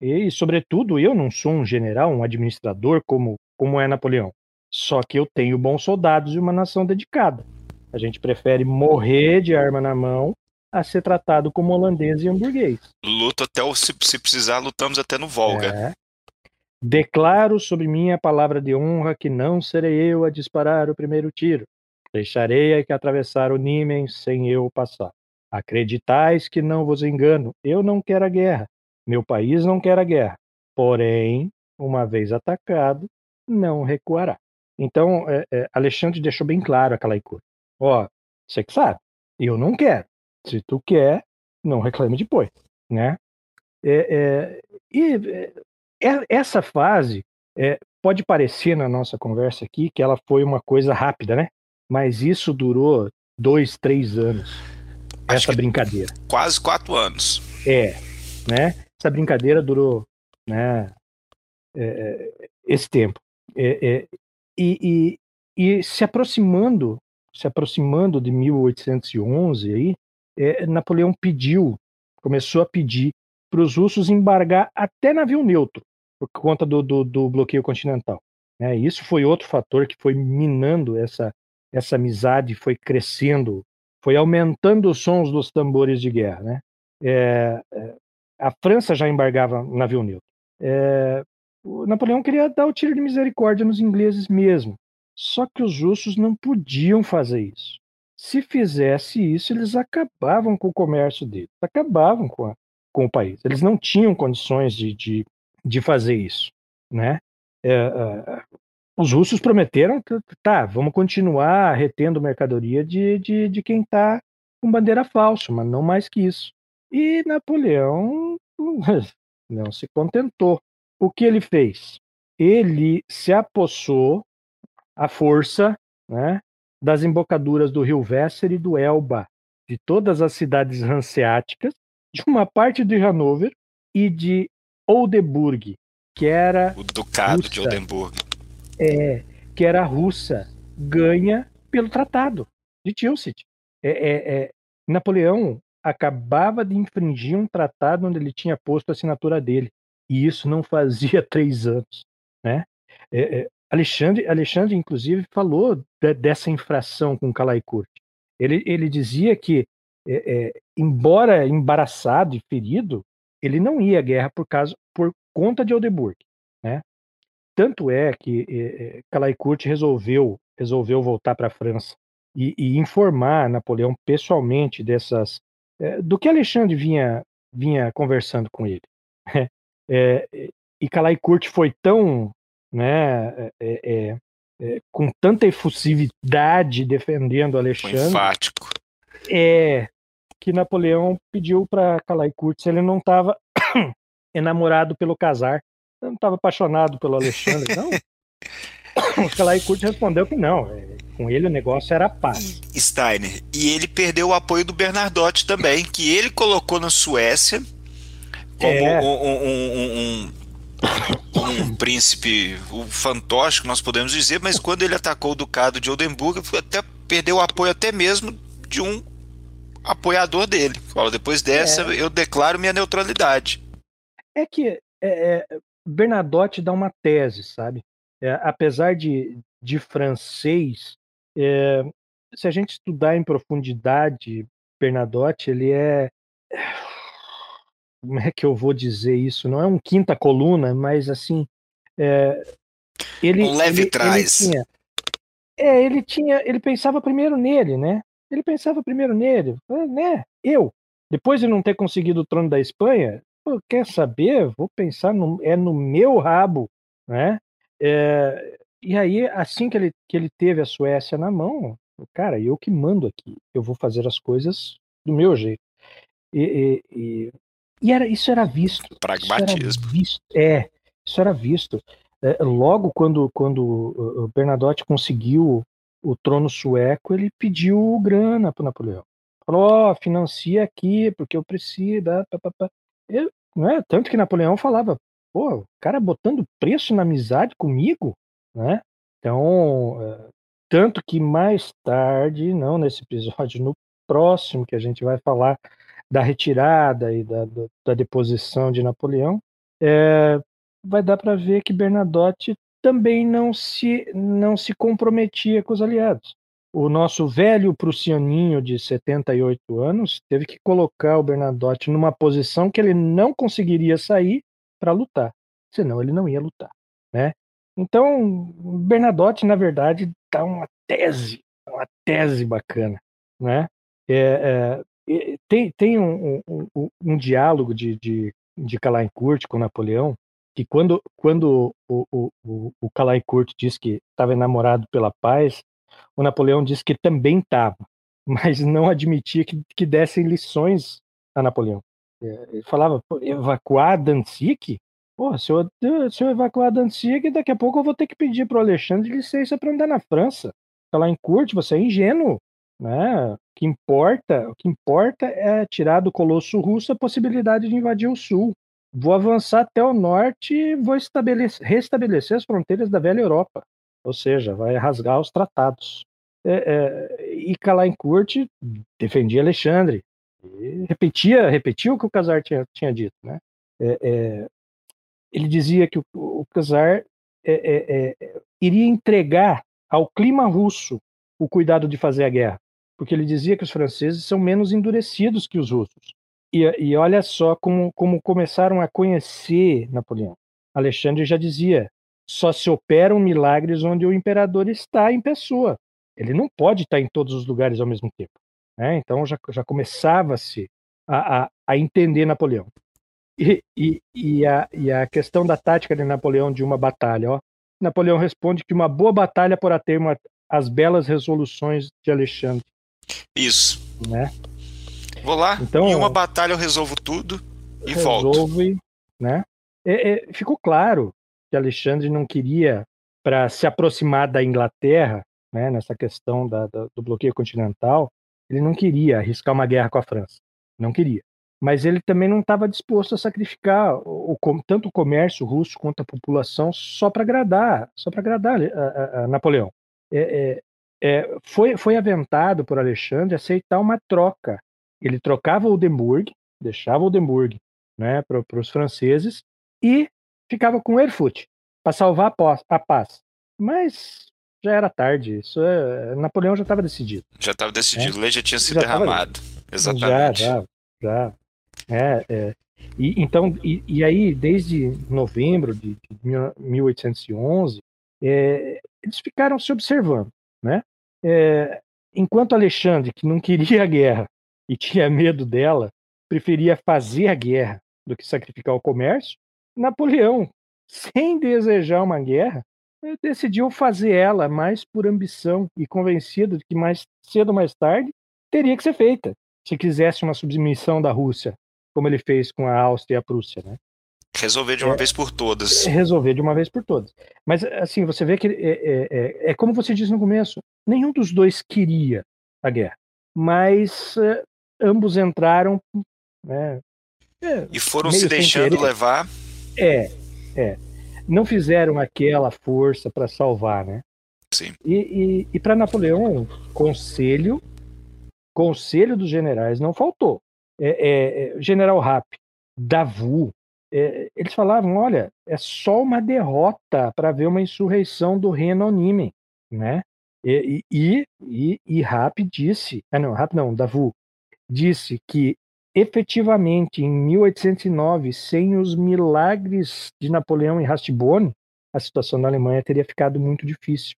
E, sobretudo, eu não sou um general, um administrador como, como é Napoleão. Só que eu tenho bons soldados e uma nação dedicada. A gente prefere morrer de arma na mão a ser tratado como holandês e hamburguês. Luto até o se, se precisar, lutamos até no Volga. É. Declaro sobre minha palavra de honra que não serei eu a disparar o primeiro tiro. Deixarei a que atravessar o Nímen sem eu passar. Acreditais que não vos engano, eu não quero a guerra. Meu país não quer a guerra. Porém, uma vez atacado, não recuará. Então, é, é, Alexandre deixou bem claro aquela icônia. Ó, você que sabe, eu não quero. Se tu quer, não reclame depois, né? É, é e é, é, essa fase é, pode parecer na nossa conversa aqui que ela foi uma coisa rápida, né? Mas isso durou dois, três anos. Acho essa brincadeira. Quase quatro anos. É, né? Essa brincadeira durou, né? É, esse tempo. e, e, e se aproximando se aproximando de 1811 aí, é, Napoleão pediu, começou a pedir para os russos embargar até navio neutro por conta do, do, do bloqueio continental. Né? Isso foi outro fator que foi minando essa essa amizade, foi crescendo, foi aumentando os sons dos tambores de guerra. Né? É, é, a França já embargava navio neutro. É, Napoleão queria dar o tiro de misericórdia nos ingleses mesmo. Só que os russos não podiam fazer isso. Se fizesse isso, eles acabavam com o comércio deles, acabavam com, a, com o país. Eles não tinham condições de, de, de fazer isso, né? É, é, os russos prometeram, tá, vamos continuar retendo mercadoria de, de, de quem está com bandeira falsa, mas não mais que isso. E Napoleão não se contentou. O que ele fez? Ele se apossou a força né, das embocaduras do rio Weser e do Elba, de todas as cidades hanseáticas, de uma parte de Hanover e de Oldenburg, que era. O Ducado russa, de Oldenburg. É, que era russa, ganha pelo Tratado de Tilsit. É, é, é, Napoleão acabava de infringir um tratado onde ele tinha posto a assinatura dele. E isso não fazia três anos. Né? É, é Alexandre, Alexandre inclusive, falou de, dessa infração com Kurt. Ele, ele dizia que, é, é, embora embaraçado e ferido, ele não ia à guerra por, causa, por conta de Oldenburg. Né? Tanto é que é, é Kurt resolveu, resolveu voltar para a França e, e, informar Napoleão pessoalmente dessas é, do que Alexandre vinha, vinha conversando com ele. É, e Kurt foi tão né, é, é, é, é, com tanta efusividade defendendo Alexandre. Foi enfático. É que Napoleão pediu para Calai Curtis se ele não estava enamorado pelo casar, não estava apaixonado pelo Alexandre, não. Calai Curtis respondeu que não, é, com ele o negócio era paz. Steiner. E ele perdeu o apoio do Bernardotti também, que ele colocou na Suécia como é. um, um, um, um príncipe o fantoche, nós podemos dizer, mas quando ele atacou o ducado de Oldenburg, até perdeu o apoio até mesmo de um apoiador dele. Fala, depois dessa, é. eu declaro minha neutralidade. É que é, é, Bernadotte dá uma tese, sabe? É, apesar de, de francês, é, se a gente estudar em profundidade Bernadotte, ele é como é que eu vou dizer isso? Não é um quinta coluna, mas assim, é, ele um leve ele, trás. Ele tinha, é, ele tinha, ele pensava primeiro nele, né? Ele pensava primeiro nele, né? Eu, depois de não ter conseguido o trono da Espanha, pô, quer saber? Vou pensar no, é no meu rabo, né? É, e aí, assim que ele, que ele teve a Suécia na mão, cara, eu que mando aqui, eu vou fazer as coisas do meu jeito. E, e, e, e era, isso era visto. Pragmatismo. Isso era visto, é, isso era visto. É, logo quando, quando o Bernadotte conseguiu o trono sueco, ele pediu grana para Napoleão. Falou, ó, oh, financia aqui, porque eu preciso. Pá, pá, pá. Eu, né? Tanto que Napoleão falava, pô, o cara botando preço na amizade comigo, né? Então, é, tanto que mais tarde, não nesse episódio, no próximo que a gente vai falar da retirada e da, da, da deposição de Napoleão, é, vai dar para ver que Bernadotte também não se, não se comprometia com os aliados. O nosso velho prussianinho de 78 anos teve que colocar o Bernadotte numa posição que ele não conseguiria sair para lutar, senão ele não ia lutar, né? Então, Bernadotte, na verdade, dá uma tese, uma tese bacana, né? É, é, tem tem um, um, um, diálogo de, de, de Calancourt com Napoleão que quando, quando o, o, o, o Calancourt diz que estava enamorado pela paz, o Napoleão disse que também estava, mas não admitia que, que dessem lições a Napoleão. É, ele falava, evacuar Danzig? Pô, se eu, se eu evacuar Danzig, daqui a pouco eu vou ter que pedir para o Alexandre licença para andar na França. Curte, você é ingênuo. Né? O que importa, o que importa é tirar do colosso russo a possibilidade de invadir o sul. Vou avançar até o norte e vou restabelecer as fronteiras da velha Europa. Ou seja, vai rasgar os tratados. É, é, e defendia Alexandre. repetia, repetia o que o Casar tinha, tinha dito. Né? É, é ele dizia que o, Casar é, é, iria entregar ao clima russo o cuidado de fazer a guerra, porque ele dizia que os franceses são menos endurecidos que os russos. E, e olha só como, como começaram a conhecer Napoleão. Alexandre já dizia: só se operam milagres onde o imperador está em pessoa. Ele não pode estar em todos os lugares ao mesmo tempo. Né? Então já, já começava-se a, a, a, entender Napoleão. E, e, e, a, e a questão da tática de Napoleão de uma batalha. Ó. Napoleão responde que uma boa batalha porá ter uma, as belas resoluções de Alexandre. Isso. Né? Vou lá, então, em uma batalha eu resolvo tudo e resolve, volto. Né? É, é, ficou claro que Alexandre não queria, para se aproximar da Inglaterra, né, nessa questão da, da, do bloqueio continental, ele não queria arriscar uma guerra com a França. Não queria. Mas ele também não estava disposto a sacrificar o, o, tanto o comércio russo quanto a população só para agradar, só para agradar a, a, a Napoleão. É, é, é, foi, foi aventado por Alexandre aceitar uma troca ele trocava Oldenburg, deixava Oldenburg né, para os franceses e ficava com Erfurt para salvar a paz. Mas já era tarde, isso é, Napoleão já estava decidido. Já estava decidido, o leite já tinha sido já derramado. Tava, Exatamente. Já, já, já. É, é. E, então, e, e, aí, desde novembro de, de 1811, é, eles ficaram se observando, né? É, enquanto Alexandre, que não queria a guerra, e tinha medo dela, preferia fazer a guerra do que sacrificar o comércio, Napoleão, sem desejar uma guerra, decidiu fazer ela mais por ambição e convencido de que mais cedo ou mais tarde teria que ser feita, se quisesse uma submissão da Rússia, como ele fez com a Áustria e a Prússia, né? Resolver de uma é, vez por todas. Resolver de uma vez por todas. Mas, assim, você vê que é, é, é, é como você disse no começo, nenhum dos dois queria a guerra. Mas é, ambos entraram. Né, é, e foram se deixando levar. É, é. Não fizeram aquela força para salvar, né? Sim. E, e, e para Napoleão, conselho, conselho dos generais não faltou. É, é, é General Rapp, Davu, é, eles falavam, olha, é só uma derrota para ver uma insurreição do Reino Nimen, né? E, e, e, e Rapp disse, ah não, Rapp não, Davu, disse que efetivamente em 1809, sem os milagres de Napoleão e Rastibone, a situação da Alemanha teria ficado muito difícil.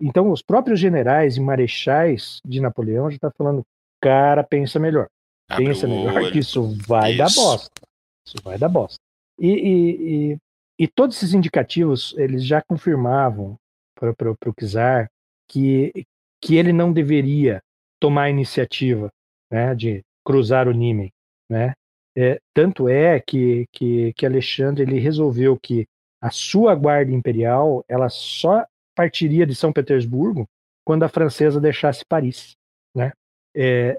Então, os próprios generais e marechais de Napoleão já estão falando, cara, pensa melhor. Abre Pensa melhor que isso vai isso. dar bosta. Isso vai dar bosta. E, e, e, todos esses indicativos, eles já confirmavam para o Kizar que, que ele não deveria tomar a iniciativa né, de cruzar o Nímen. Né? É, tanto é que, que, que Alexandre ele resolveu que a sua guarda imperial ela só partiria de São Petersburgo quando a francesa deixasse Paris. Né? É,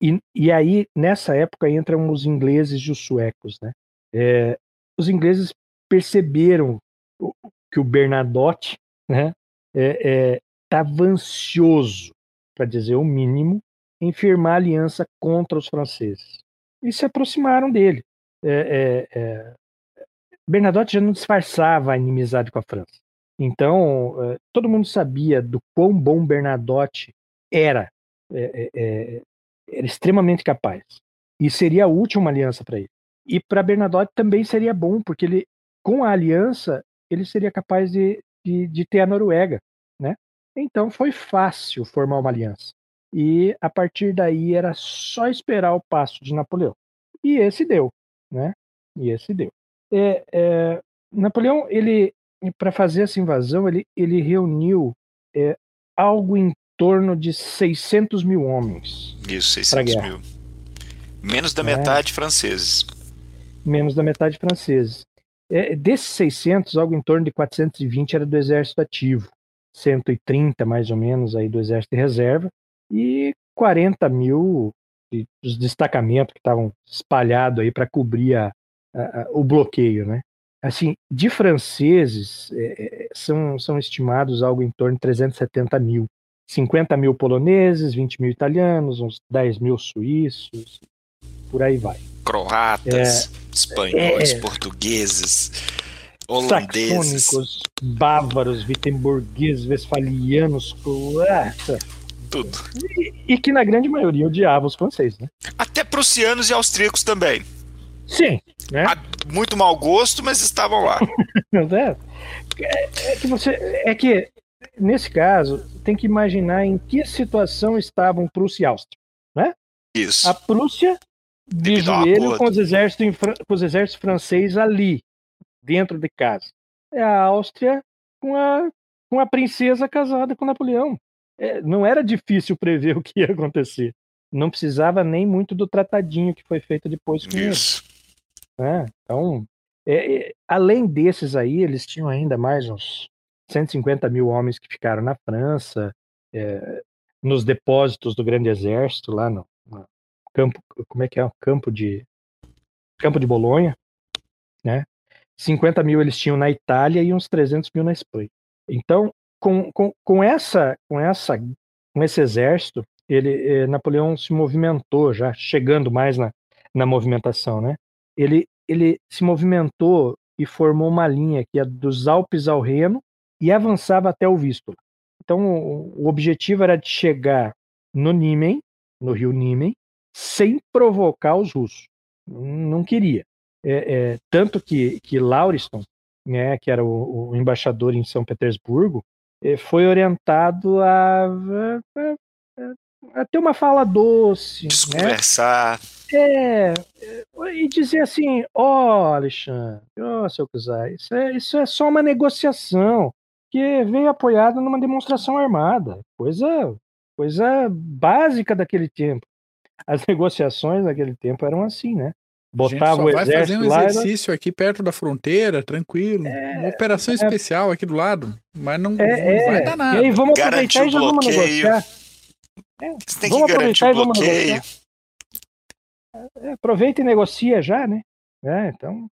e, e, aí, nessa época, entram os ingleses e os suecos. Né? É, os ingleses perceberam que o Bernadotte né, estava é, é, ansioso, para dizer o mínimo, em firmar aliança contra os franceses. E se aproximaram dele. É, é, é Bernadotte já não disfarçava a inimizade com a França. Então, é, todo mundo sabia do quão bom Bernadotte era. era extremamente capaz. E seria útil uma aliança para ele. E para Bernadotte também seria bom, porque ele, com a aliança, ele seria capaz de, de, de ter a Noruega, né? Então foi fácil formar uma aliança. E a partir daí era só esperar o passo de Napoleão. E esse deu, né? E esse deu. É, é, Napoleão, ele para fazer essa invasão, ele, ele reuniu é, algo em torno de 600 mil homens. Isso, 600 mil. Menos da é. metade franceses menos da metade franceses. É, desses 600, algo em torno de 420 era do exército ativo, 130 mais ou menos aí do exército de reserva e 40 mil dos destacamentos que estavam espalhados aí para cobrir a, a, a, o bloqueio, né? Assim, de franceses é, é são, são estimados algo em torno de 370 mil. 50 mil poloneses, 20 mil italianos, uns 10 mil suíços, por aí vai. Croatas, é, espanhóis, é, portugueses, holandeses. Saxônicos, bávaros, vitemburgueses, westfalianos, croatas. Tudo. E, e, que na grande maioria odiavam os franceses, né? Até prussianos e austríacos também. Sim. Né? muito mau gosto, mas estavam lá. é, é que você. É que, nesse caso, tem que imaginar em que situação estavam Prússia e Áustria. Né? Isso. A Prússia de joelho com os, exércitos, com os exércitos franceses ali, dentro de casa. É a Áustria com a, com a princesa casada com Napoleão. É, não era difícil prever o que ia acontecer. Não precisava nem muito do tratadinho que foi feito depois com Isso. É, então, é, é, além desses aí, eles tinham ainda mais uns 150 mil homens que ficaram na França, é, nos depósitos do Grande Exército, lá no, campo, como é que é? Campo de Campo de Bolonha, né? 50 mil eles tinham na Itália e uns 300 mil na Espanha. Então, com, com, com essa com essa com esse exército, ele eh, Napoleão se movimentou já chegando mais na, na movimentação, né? Ele ele se movimentou e formou uma linha que ia dos Alpes ao Reno e avançava até o Vístula. Então, o, o objetivo era de chegar no Niemen, no rio Niemen, sem provocar os russos. Não queria. É, é, tanto que, que Lauriston, né, que era o, o embaixador em São Petersburgo, é, foi orientado a, a, a, ter uma fala doce. Né? Desconversar. Né? É, e dizer assim: ó, oh, Alexandre, ó, oh, seu Kuzai, isso é, isso é só uma negociação que veio apoiada numa demonstração armada. Coisa, coisa básica daquele tempo as negociações naquele tempo eram assim, né? Botava o exército vai fazer um exercício era... aqui perto da fronteira, tranquilo. É, uma operação é, especial aqui do lado, mas não, é, não vai dar nada. E aí vamos aproveitar e já vamos negociar. É, Você tem vamos que garantir o bloqueio. É, aproveita e negocia já, né? É, então,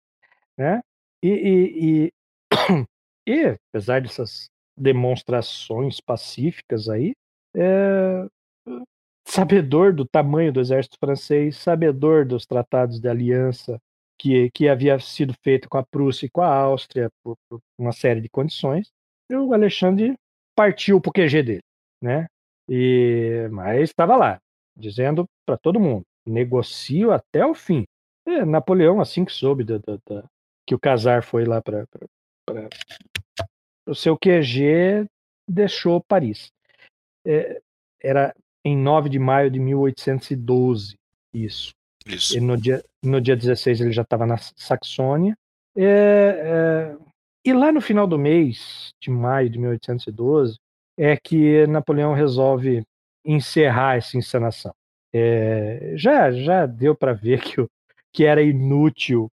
né? E, e, e, e, apesar dessas demonstrações pacíficas aí, é, sabedor do tamanho do exército francês, sabedor dos tratados de aliança que, que havia sido feito com a Prússia e com a Áustria por, por uma série de condições, e o Alexandre partiu para o QG dele, né? E, mas estava lá, dizendo para todo mundo, negocio até o fim. E Napoleão, assim que soube da, da, da, que o Casar foi lá para o seu QG, deixou Paris. É, era em 9 de maio de 1812. Isso. Isso. E no dia, no dia 16 ele já estava na Saxônia. É, é, e lá no final do mês de maio de 1812 é que Napoleão resolve encerrar essa encenação. É, já, já deu para ver que, o, que era inútil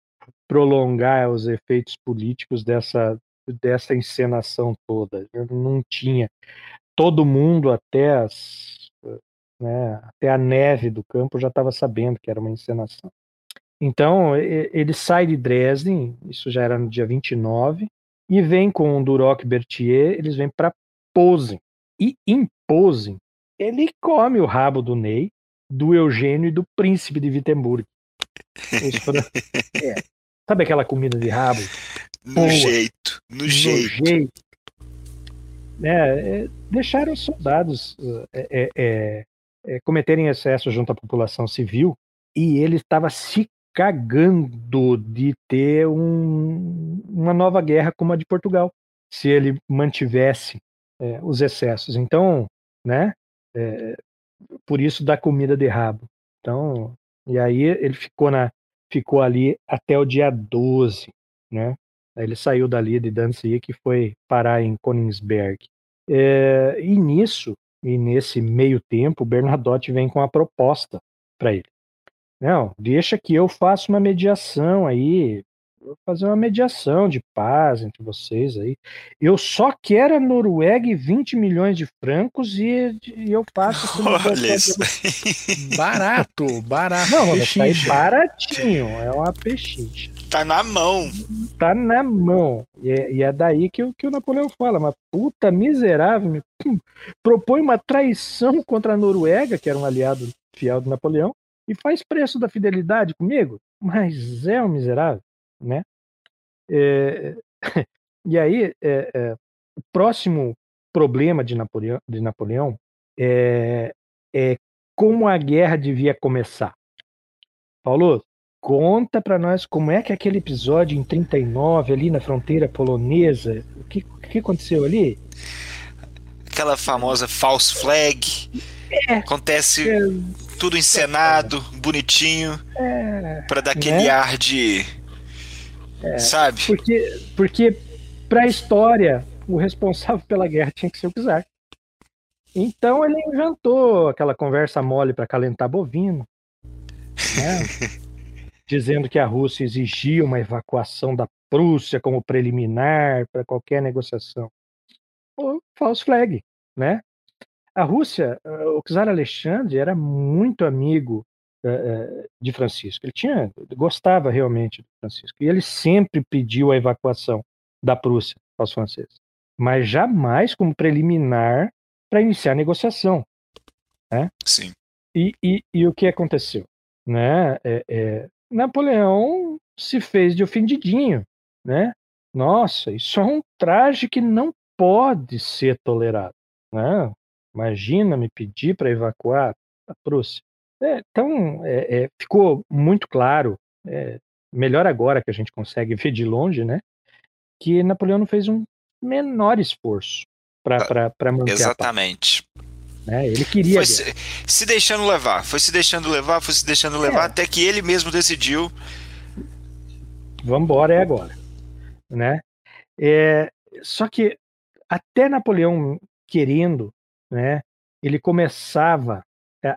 prolongar os efeitos políticos dessa, dessa encenação toda. Não tinha. Todo mundo, até, as, né, até a neve do campo, já estava sabendo que era uma encenação. Então, ele sai de Dresden, isso já era no dia 29, e vem com o Duroc Berthier, eles vêm para Posen. E em Posen, ele come o rabo do Ney, do Eugênio e do príncipe de Wittenberg. é. Sabe aquela comida de rabo? No Boa. jeito, no, no jeito. jeito. É, é, deixaram os soldados é, é, é, é, cometerem excesso junto à população civil e ele estava se cagando de ter um, uma nova guerra como a de Portugal, se ele mantivesse os excessos. Então, né, por isso da comida de rabo. Então, e aí ele ficou na ficou ali até o dia 12, né? Ele saiu dali de Danzig e foi parar em Königsberg. É, e nisso, e nesse meio tempo, Bernadotte vem com a proposta para ele. Não, deixa que eu faça uma mediação aí, fazer uma mediação de paz entre vocês aí. Eu só quero a Noruega e 20 milhões de francos e, e eu faço Olha isso. barato, barato. Não, tá aí baratinho, é uma pechincha. Tá na mão. Tá na mão. E é, e é daí que, que o Napoleão fala, mas puta miserável, pum, propõe uma traição contra a Noruega, que era um aliado fiel do Napoleão, e faz preço da fidelidade comigo? Mas é um miserável né? É, e aí, é, é, o próximo problema de Napoleão, de Napoleão é, é como a guerra devia começar. Paulo, conta para nós como é que aquele episódio em 39 ali na fronteira polonesa, o que, o que aconteceu ali? Aquela famosa false flag. É, Acontece é, tudo encenado, bonitinho, é, para dar aquele né? ar de é, Sabe? Porque, porque para a história, o responsável pela guerra tinha que ser o czar. Então ele inventou aquela conversa mole para calentar bovino, né? dizendo que a Rússia exigia uma evacuação da Prússia como preliminar para qualquer negociação. O false flag, né? A Rússia, o czar Alexandre era muito amigo de Francisco. Ele tinha, gostava realmente de Francisco. E ele sempre pediu a evacuação da Prússia aos franceses, mas jamais como preliminar para iniciar a negociação. Né? Sim. E, e, e, o que aconteceu? Né? É, é, Napoleão se fez de ofendidinho. Né? Nossa, isso é um traje que não pode ser tolerado. Né? Imagina me pedir para evacuar a Prússia. É, então, é, é, ficou muito claro, é, melhor agora que a gente consegue ver de longe, né, que Napoleão não fez um menor esforço para ah, manter Exatamente. Né? Ele queria. Foi se, se, deixando levar, foi se deixando levar, foi se deixando levar, é. até que ele mesmo decidiu. Vamos embora, é agora. Né? É, só que até Napoleão querendo, né, ele começava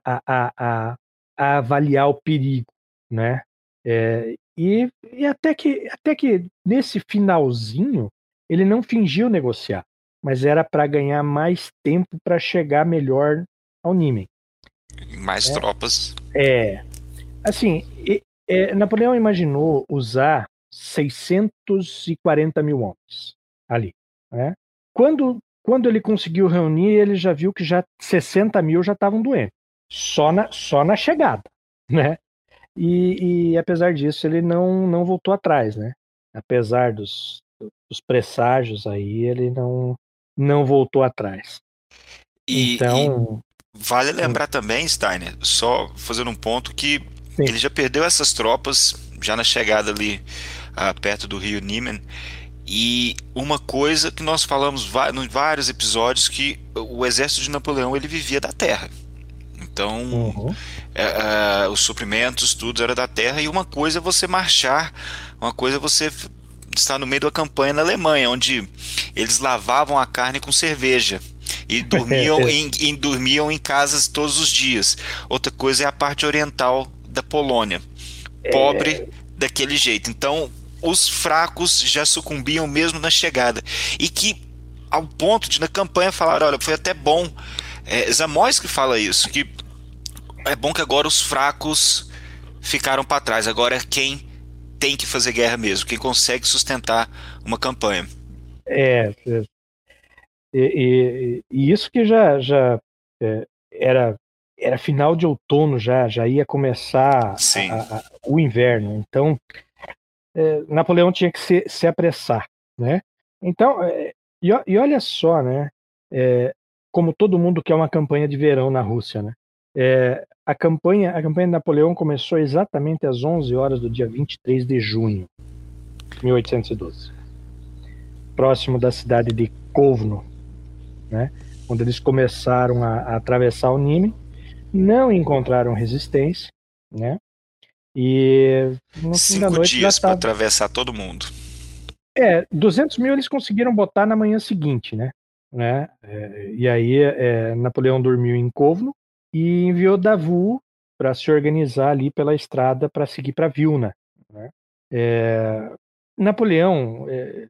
a, a, a, a avaliar o perigo, né? É, e, e até, que, até que nesse finalzinho ele não fingiu negociar, mas era para ganhar mais tempo para chegar melhor ao Niemen. Mais é, tropas. É. Assim, e, é, Napoleão imaginou usar 640 mil homens ali. Né? Quando, quando ele conseguiu reunir, ele já viu que já 60 mil já estavam doentes só na, só na chegada, né? E, e, apesar disso, ele não, não voltou atrás, né? Apesar dos, dos presságios aí, ele não, não voltou atrás. E, então. E vale lembrar hum. também, Steiner, só fazendo um ponto, que Sim. ele já perdeu essas tropas já na chegada ali uh, perto do rio Niemen. E uma coisa que nós falamos em vários episódios que o exército de Napoleão ele vivia da terra. Então, uhum. é, é, os suprimentos, tudo era da terra. E uma coisa é você marchar, uma coisa é você estar no meio da campanha na Alemanha, onde eles lavavam a carne com cerveja e dormiam, em, em, dormiam em casas todos os dias. Outra coisa é a parte oriental da Polônia, pobre é... daquele jeito. Então, os fracos já sucumbiam mesmo na chegada. E que, ao ponto de na campanha falar, olha, foi até bom. É, que fala isso, que é bom que agora os fracos ficaram para trás. Agora é quem tem que fazer guerra mesmo, quem consegue sustentar uma campanha. É, é e, e, e isso que já, já é, era era final de outono já, já ia começar a, a, o inverno. Então, é, Napoleão tinha que se, se apressar, né? Então, é, e, e, olha só, né? É, como todo mundo quer uma campanha de verão na Rússia, né? É, a campanha, a campanha de Napoleão começou exatamente às 11 horas do dia 23 de junho de 1812, próximo da cidade de Kovno, né? Onde eles começaram a, a atravessar o Nime, não encontraram resistência, né? E no cinco dias para atravessar todo mundo. É, 200 mil eles conseguiram botar na manhã seguinte, né? né? É, e aí é, Napoleão dormiu em Kovno e enviou Davu para se organizar ali pela estrada para seguir para Vilna. Né? É, Napoleão, é,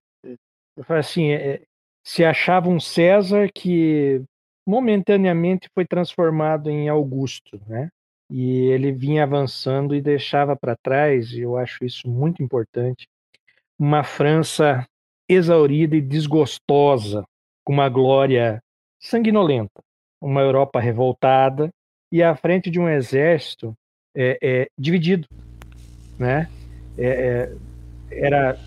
assim, é, se achava um César que momentaneamente foi transformado em Augusto, né? E ele vinha avançando e deixava para trás, e eu acho isso muito importante, uma França exaurida e desgostosa, com uma glória sanguinolenta, uma Europa revoltada e à frente de um exército é, é, dividido, né? É, era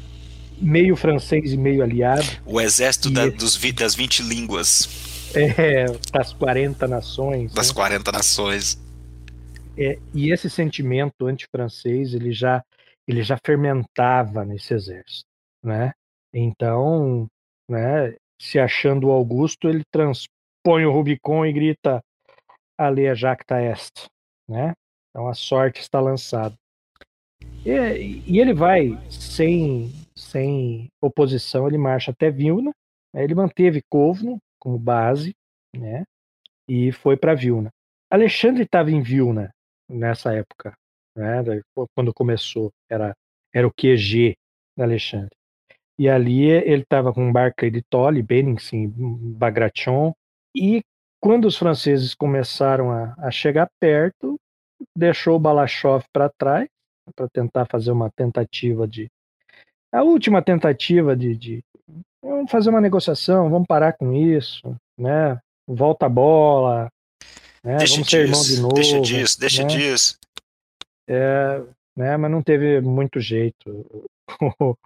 meio francês e meio aliado. O exército da, dos, das 20 línguas. É, das 40 nações. Das né? 40 nações. É, e esse sentimento antifrancês ele já ele já fermentava nesse exército, né? Então, né, se achando o Augusto, ele transpõe o Rubicon e grita Alea jacta est, né? Então a sorte está lançada. E, e, ele vai sem sem oposição, ele marcha até Vilna. Né? Ele manteve Kovno como base, né? E foi para Vilna. Alexandre estava em Vilna nessa época, né? Quando começou, era era o QG da Alexandre. E ali ele estava com Barclay de Tolly, Bennington, Bagration, e quando os franceses começaram a, a chegar perto, deixou o Balashov para trás para tentar fazer uma tentativa de a última tentativa de, de vamos fazer uma negociação, vamos parar com isso, né? Volta a bola, né? Deixa vamos disso, ser irmão de novo. Deixa disso, deixa né? disso. É, né? Mas não teve muito jeito.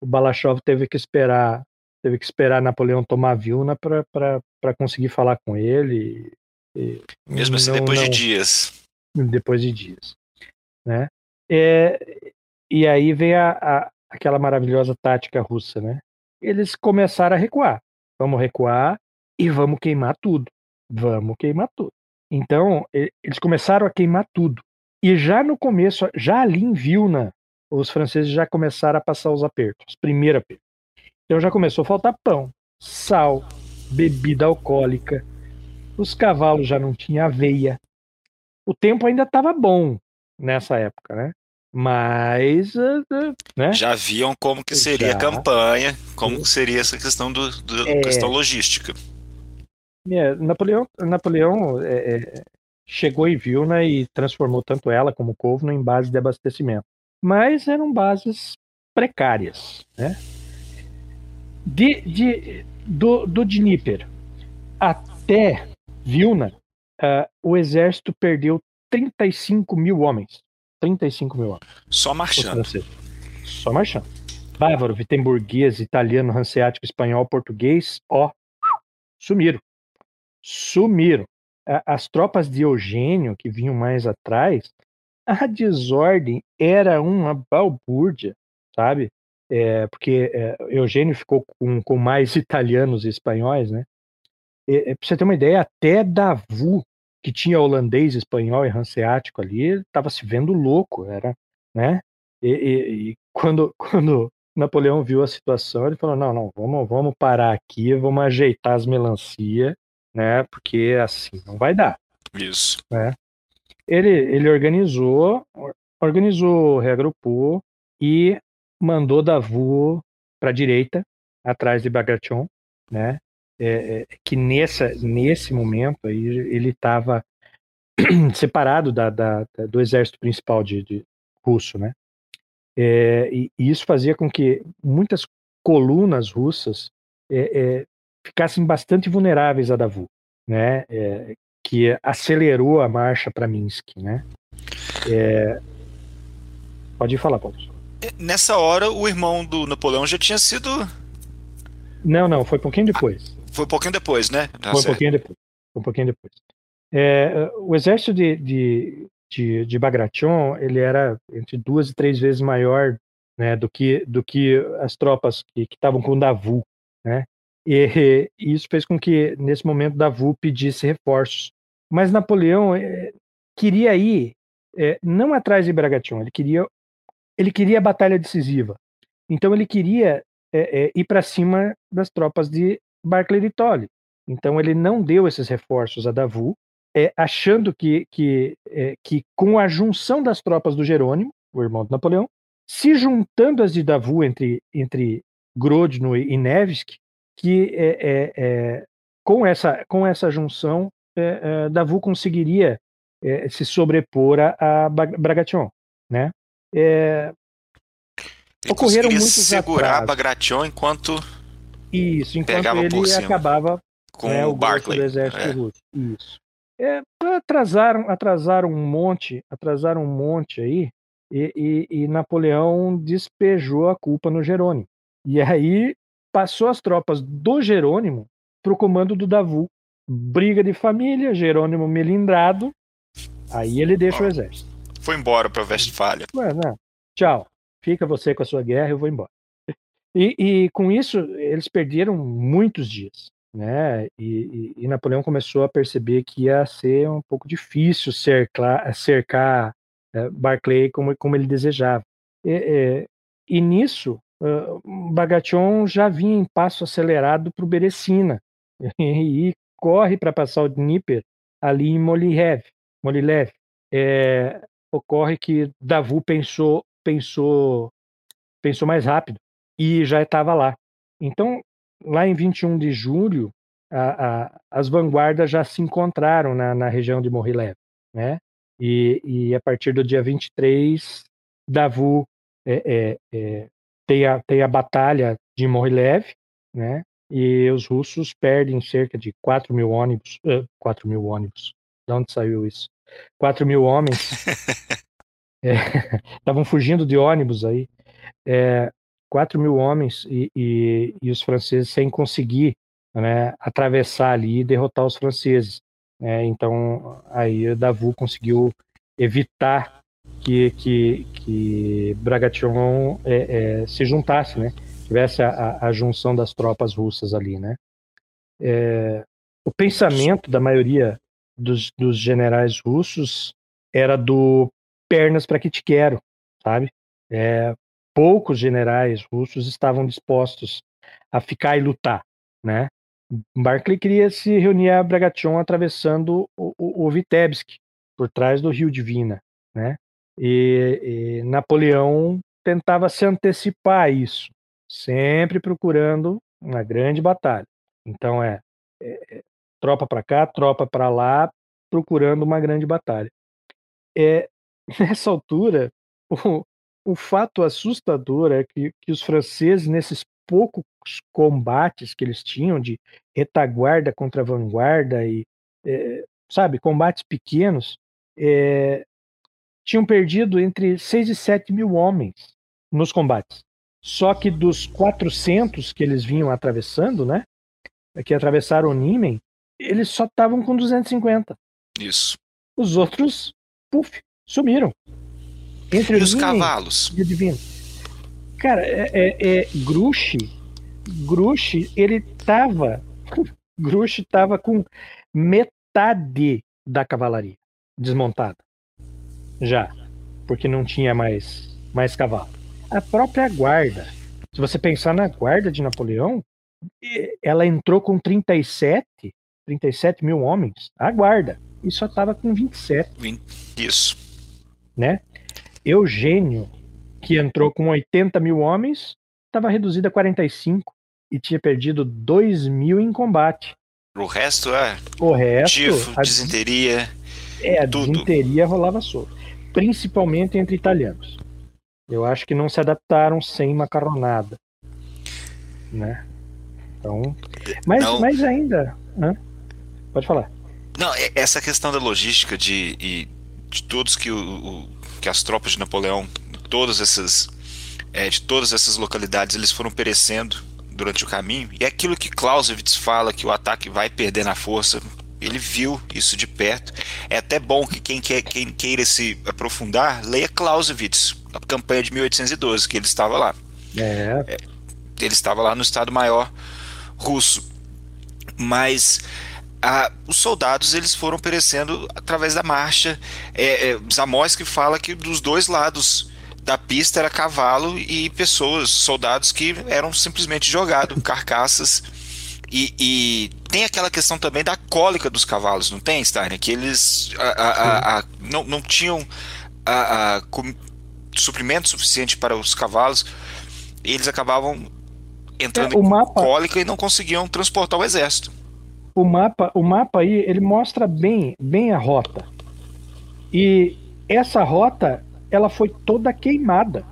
O, Balachov teve que esperar, teve que esperar Napoleão tomar Vilna para conseguir falar com ele. E, Mesmo assim, não, depois não, de dias. Depois de dias, né? É, e aí vem a, a, aquela maravilhosa tática russa, né? Eles começaram a recuar. Vamos recuar e vamos queimar tudo. Vamos queimar tudo. Então, eles começaram a queimar tudo. E já no começo, já ali em Vilna, os franceses já começaram a passar os apertos, os primeiros apertos. Então já começou a faltar pão, sal, bebida alcoólica. Os cavalos já não tinham aveia. O tempo ainda estava bom nessa época, né? Mas, eh, eh, né? Já viam como que seria Já. a campanha, como seria essa questão do, do é... questão logística. É, Napoleão, Napoleão é, é, chegou em Vilna e transformou tanto ela como Kovno em base de abastecimento. Mas eram bases precárias, né? De, de, do, do Dnieper até Vilna, uh, o exército perdeu 35 mil homens. 35 mil anos. Só marchando. Só marchando. Bávaro, vitemburguês, italiano, hanseático, espanhol, português, ó, sumiram. Sumiram. As tropas de Eugênio, que vinham mais atrás, a desordem era uma balbúrdia, sabe? É, porque é, Eugênio ficou com, com mais italianos e espanhóis, né? É, pra você ter uma ideia, até Davu, que tinha holandês, espanhol e hanseático ali, estava se vendo louco, era, né? E, e, e, quando, quando Napoleão viu a situação, ele falou: não, não, vamos, vamos parar aqui, vamos ajeitar as melancia, né? Porque assim não vai dar. Isso. Né? Ele, ele organizou, organizou, reagrupou e mandou Davu para a direita, atrás de Bagration, né? É, é, que nessa, nesse momento aí ele estava separado da, da, do exército principal de, de russo, né? É, e, e, isso fazia com que muitas colunas russas é, é, ficassem bastante vulneráveis a Davu, né? É, que acelerou a marcha para Minsk, né? Pode falar, Paulo. Nessa hora, o irmão do Napoleão já tinha sido. Não, não, foi um pouquinho depois. Foi um pouquinho depois, né? Tá foi um pouquinho depois. Um pouquinho depois. É, o exército de, de, de, de Bagration ele era entre duas e três vezes maior né, do, que, do que as tropas que estavam com Davu. Né? E, e, isso fez com que, nesse momento, Davu pedisse reforços. Mas Napoleão é, queria ir é, não atrás de Bagration, ele queria ele queria a batalha decisiva. Então ele queria é, é, ir para cima das tropas de Barclay de Tolly. Então ele não deu esses reforços a Davu, é, achando que, que, é, que com a junção das tropas do Jerônimo, o irmão de Napoleão, se juntando as de Davu entre, entre Grodno e Nevsk, que é, é, com, essa, com essa junção, Davu conseguiria se sobrepor a, a Bagration, né? É, ocorreram muitos segurar Bagration enquanto isso, enquanto ele acabava com é, o, o Barclay do exército é. russo. Isso. É, atrasaram, atrasaram um monte, atrasaram um monte aí, e, e, e, Napoleão despejou a culpa no Jerônimo. E aí passou as tropas do Jerônimo para o comando do Davu. Briga de família, Jerônimo melindrado, aí ele deixa oh, o exército. Foi embora para Westfália. Ué, não. Tchau, fica você com a sua guerra, eu vou embora. E, e com isso eles perderam muitos dias né? E, e, e, Napoleão começou a perceber que ia ser um pouco difícil cercar, é, Barclay como, como ele desejava. E, é, e nisso, uh, Bagration já vinha em passo acelerado para o Berecina e, corre para passar o Dnieper ali em Molilev. Molilev. É, ocorre que Davu pensou, pensou, pensou mais rápido e já estava lá. Então, lá em 21 de julho, a, a, as vanguardas já se encontraram na, na região de Morilev, né? E, e, a partir do dia 23, Davu é, é, é, tem, a, tem a batalha de Morilev, né? E os russos perdem cerca de 4 mil ônibus. Uh, 4 mil ônibus. De onde saiu isso? 4 mil homens. Estavam fugindo de ônibus aí. É, 4 mil homens e, e, e, os franceses sem conseguir né, atravessar ali e derrotar os franceses. Né? Então, aí Davu conseguiu evitar que, que, que Bagration é, é, se juntasse, né? tivesse a, a, junção das tropas russas ali. Né? É, o pensamento da maioria dos, dos generais russos era do pernas para que te quero, sabe? É, poucos generais russos estavam dispostos a ficar e lutar, né? Barclay queria se reunir a Bagration atravessando o, o, o, Vitebsk, por trás do Rio Divina, né? E, e Napoleão tentava se antecipar a isso, sempre procurando uma grande batalha. Então é, é, é tropa para cá, tropa para lá, procurando uma grande batalha. É, nessa altura, o, o fato assustador é que, que os franceses, nesses poucos combates que eles tinham de retaguarda contra vanguarda e, é, sabe, combates pequenos, é, tinham perdido entre 6 e 7 mil homens nos combates. Só que dos 400 que eles vinham atravessando, né, que atravessaram o Niemen, eles só estavam com 250. Isso. Os outros, puf, sumiram. Entre e os cavalos? E divino. Cara, é, é, é Grush, Grush, ele tava. Grush tava com metade, da cavalaria desmontada. Já, porque não tinha mais, mais cavalo. A própria guarda, se você pensar na guarda de Napoleão, ela entrou com 37, 37 mil homens, a guarda, e só estava com 27. Isso. Né? Eugênio, que entrou com 80 mil homens, estava reduzido a 45 e tinha perdido 2 mil em combate. O resto é. O resto. Tifo, a, desinteria. É, a tudo. desinteria rolava solto. Principalmente entre italianos. Eu acho que não se adaptaram sem macarronada. Né? Então. Mas, mas ainda. Hã? Pode falar. Não, é, essa questão da logística de, de todos que, o, o, que as tropas de Napoleão, todas essas. É, de todas essas localidades, eles foram perecendo durante o caminho. E é aquilo que Clausewitz fala que o ataque vai perder na força. Ele viu isso de perto. É até bom que quem, quer, quem queira se aprofundar, leia Clausewitz, a campanha de 1812, que ele estava lá. É. é ele estava lá no Estado-Maior russo. Mas os soldados eles foram perecendo através da marcha. É, é, Zamoyski fala que dos dois lados da pista era cavalo e pessoas, soldados que eram simplesmente jogados, carcaças. E, e, tem aquela questão também da cólica dos cavalos, não tem, Steiner? Que eles a, a, a, não, não tinham suprimento suficiente para os cavalos, eles acabavam entrando é, em mapa, cólica e não conseguiam transportar o exército. O mapa, o mapa aí, ele mostra bem, bem a rota. E essa rota ela foi toda queimada.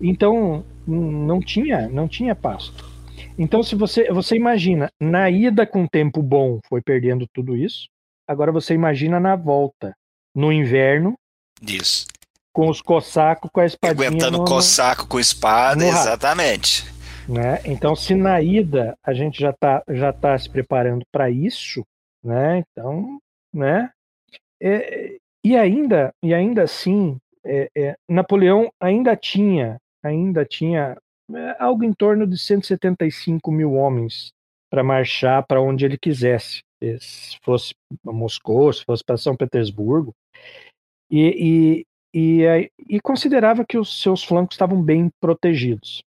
Então não tinha, não tinha pasto. Então se você, você imagina, na ida com tempo bom foi perdendo tudo isso. Agora você imagina na volta, no inverno. Isso. Com os cossacos com a espadinha. Aguentando no, cossaco com espada, exatamente. Né? Então, se na ida a gente já está já tá se preparando para isso, né? Então, né? É, e ainda e ainda assim é, é, Napoleão ainda tinha, ainda tinha é, algo em torno de 175 mil homens para marchar para onde ele quisesse, se fosse para Moscou, se fosse para São Petersburgo, e, e, e, e considerava que os seus flancos estavam bem protegidos.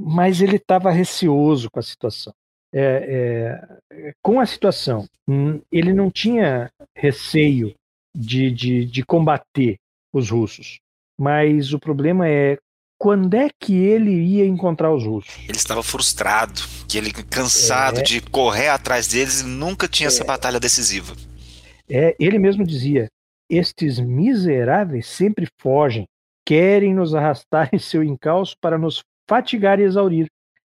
Mas ele estava receoso com a situação. É, é, com a situação, hum, ele não tinha receio de, de, de combater os russos. Mas o problema é quando é que ele ia encontrar os russos? Ele estava frustrado, que ele cansado é... de correr atrás deles e nunca tinha é... essa batalha decisiva. É, ele mesmo dizia: estes miseráveis sempre fogem, querem nos arrastar em seu encalço para nos fatigar e exaurir,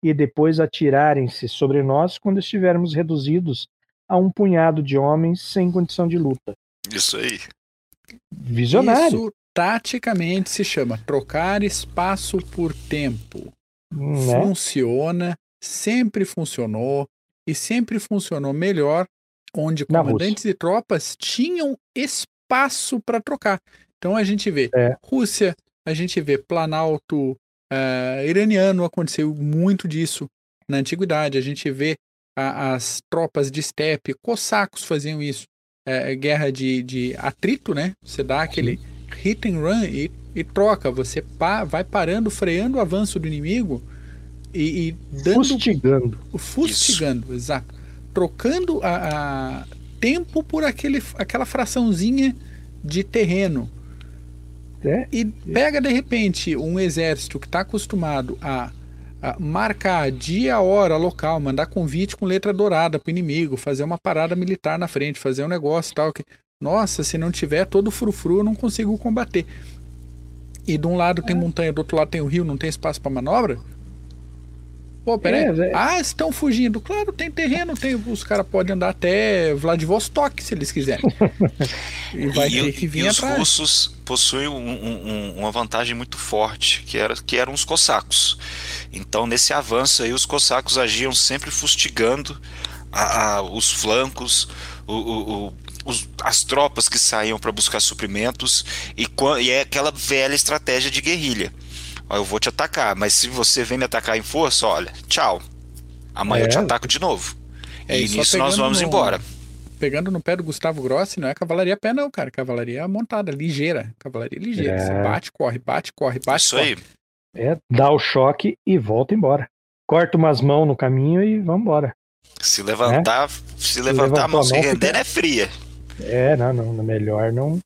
e depois atirarem-se sobre nós quando estivermos reduzidos a um punhado de homens sem condição de luta. Isso aí. Visionário. Isso taticamente se chama trocar espaço por tempo. Né? Funciona, sempre funcionou e sempre funcionou melhor onde comandantes e tropas tinham espaço para trocar. Então a gente vê é. Rússia, a gente vê Planalto uh, iraniano, aconteceu muito disso na antiguidade. A gente vê a, as tropas de steppe, cossacos faziam isso é, guerra de, de atrito, né? Você dá aquele hit and run e, e troca. Você pa, vai parando, freando o avanço do inimigo e, e dando. Fustigando. Fustigando, Isso. exato. Trocando a, a, tempo por aquele, aquela fraçãozinha de terreno. É? E pega de repente um exército que está acostumado a marcar dia, hora, local, mandar convite com letra dourada pro inimigo, fazer uma parada militar na frente, fazer um negócio tal que, nossa, se não tiver todo frufru, eu não consigo combater. E de um lado tem montanha, do outro lado tem o rio, não tem espaço para manobra? Pô, peraí. É, ah, estão fugindo. Claro, tem terreno, tem, os caras podem andar até Vladivostok se eles quiserem. e vai e, ter que vir e atrás. os russos possuem um, um, uma vantagem muito forte, que, era, que eram os cossacos. Então, nesse avanço aí, os cossacos agiam sempre fustigando a, a, os flancos, o, o, o, as tropas que saíam para buscar suprimentos, e, e é aquela velha estratégia de guerrilha eu vou te atacar, mas se você vem me atacar em força, olha, tchau. Amanhã é. eu te ataco de novo. É, e nisso nós vamos embora. pegando no pé do Gustavo Grossi, não é cavalaria a pé, não, cara. Cavalaria montada, ligeira. Cavalaria ligeira. É. Você bate, corre, bate, corre, bate. Isso corre. aí. É, dá o choque e volta embora. Corta umas mãos no caminho e vamos embora. Se levantar, é? se levantar a mão sem render, fica... é fria. É, não, não, melhor não.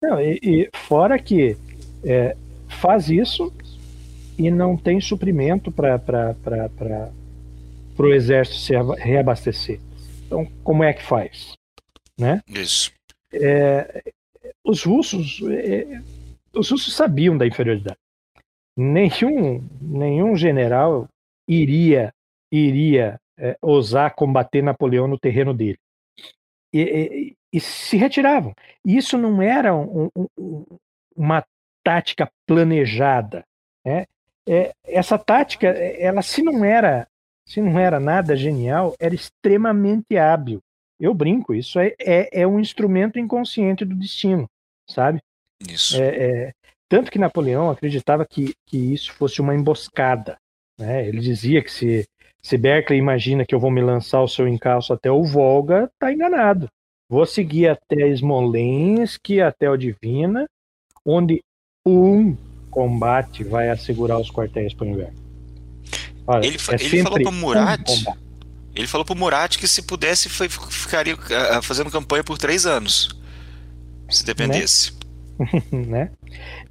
Não, e, e fora que é, faz isso e não tem suprimento para o exército se reabastecer. Então, como é que faz? Né? Isso. É, os russos, é, os russos sabiam da inferioridade. Nenhum, nenhum general iria iria é, ousar combater Napoleão no terreno dele. E, e, e se retiravam. Isso não era um, um, uma tática planejada. Né? É, essa tática, ela se não era se não era nada genial, era extremamente hábil. Eu brinco, isso é, é, é um instrumento inconsciente do destino, sabe? Isso. É, é, tanto que Napoleão acreditava que, que isso fosse uma emboscada. Né? Ele dizia que se, se Berkeley imagina que eu vou me lançar o seu encalço até o Volga, tá enganado. Vou seguir até Smolensk, até o Divina, onde um combate vai assegurar os quartéis para o inverno. Olha, ele, é ele falou pro Murat. Ele falou pro Murat que se pudesse foi, ficaria uh, fazendo campanha por três anos. Se dependesse. Né? né?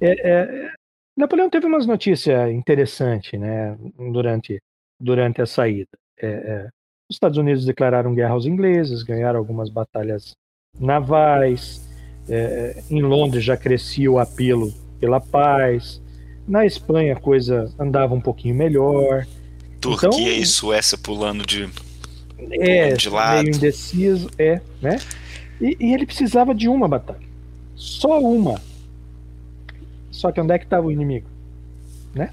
É, é, Napoleão teve umas notícias interessantes né, durante, durante a saída. É, é, os Estados Unidos declararam guerra aos ingleses, ganharam algumas batalhas navais. É, em Londres já crescia o apelo pela paz. Na Espanha a coisa andava um pouquinho melhor. Turquia então, e Suécia pulando de, é, pulando de lado. Meio indeciso, é, né? E, e, ele precisava de uma batalha. Só uma. Só que onde é que estava o inimigo? Né?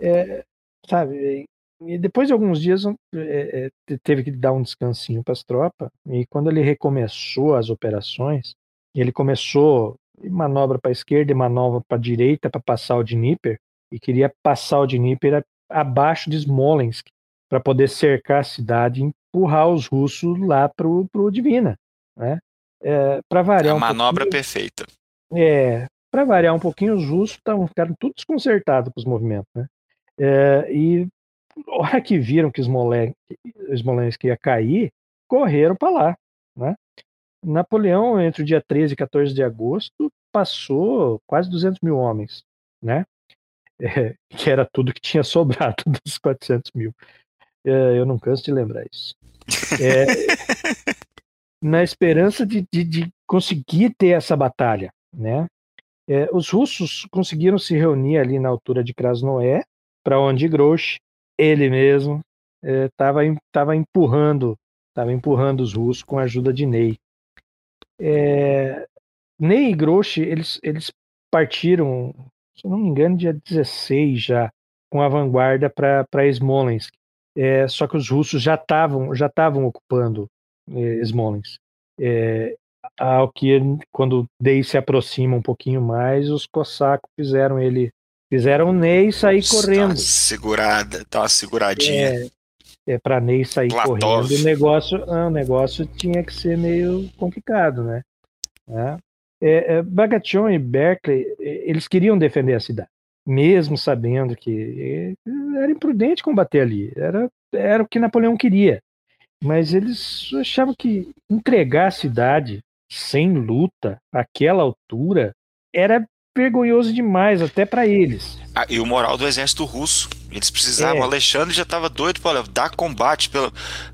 É, sabe? E depois de alguns dias é, é, teve que dar um descansinho para as tropas. E quando ele recomeçou as operações, ele começou manobra para a esquerda e manobra para a direita para passar o Dnieper e queria passar o Dnieper abaixo de Smolensk para poder cercar a cidade e empurrar os russos lá para o Divina. Né? É, para variar a um manobra perfeita. É, para variar um pouquinho, os russos tavam, ficaram tudo desconcertados com os movimentos. Né? É, e na hora que viram que Smolensk, Smolensk ia cair, correram para lá. Napoleão, entre o dia 13 e 14 de agosto, passou quase 200 mil homens. Né? é, que era tudo que tinha sobrado dos 400 mil. É, eu não canso de lembrar isso. É, na esperança de, de, de, conseguir ter essa batalha, né? É, os russos conseguiram se reunir ali na altura de Krasnoé, para onde Grouch, ele mesmo, estava é, tava empurrando, estava empurrando os russos com a ajuda de Ney. É, Ney e Grouch, eles, eles partiram se não me engano, dia 16 já, com a vanguarda para Smolensk. É, só que os russos já estavam já estavam ocupando é, Smolensk. É, ao que quando Dei se aproxima um pouquinho mais, os cossacos fizeram ele fizeram o Ney sair Nossa, correndo. Tá segurada, tá uma seguradinha. É, é para Ney sair Platov. correndo. O negócio, ah, o negócio tinha que ser meio complicado, né? É. É, é, Bagration e Berkeley, eles queriam defender a cidade, mesmo sabendo que era imprudente combater ali, era, era o que Napoleão queria. Mas eles achavam que entregar a cidade sem luta, àquela altura, era vergonhoso demais, até para eles. Ah, e o moral do exército russo. Eles precisavam. É. Alexandre já estava doido para dar combate, pelo,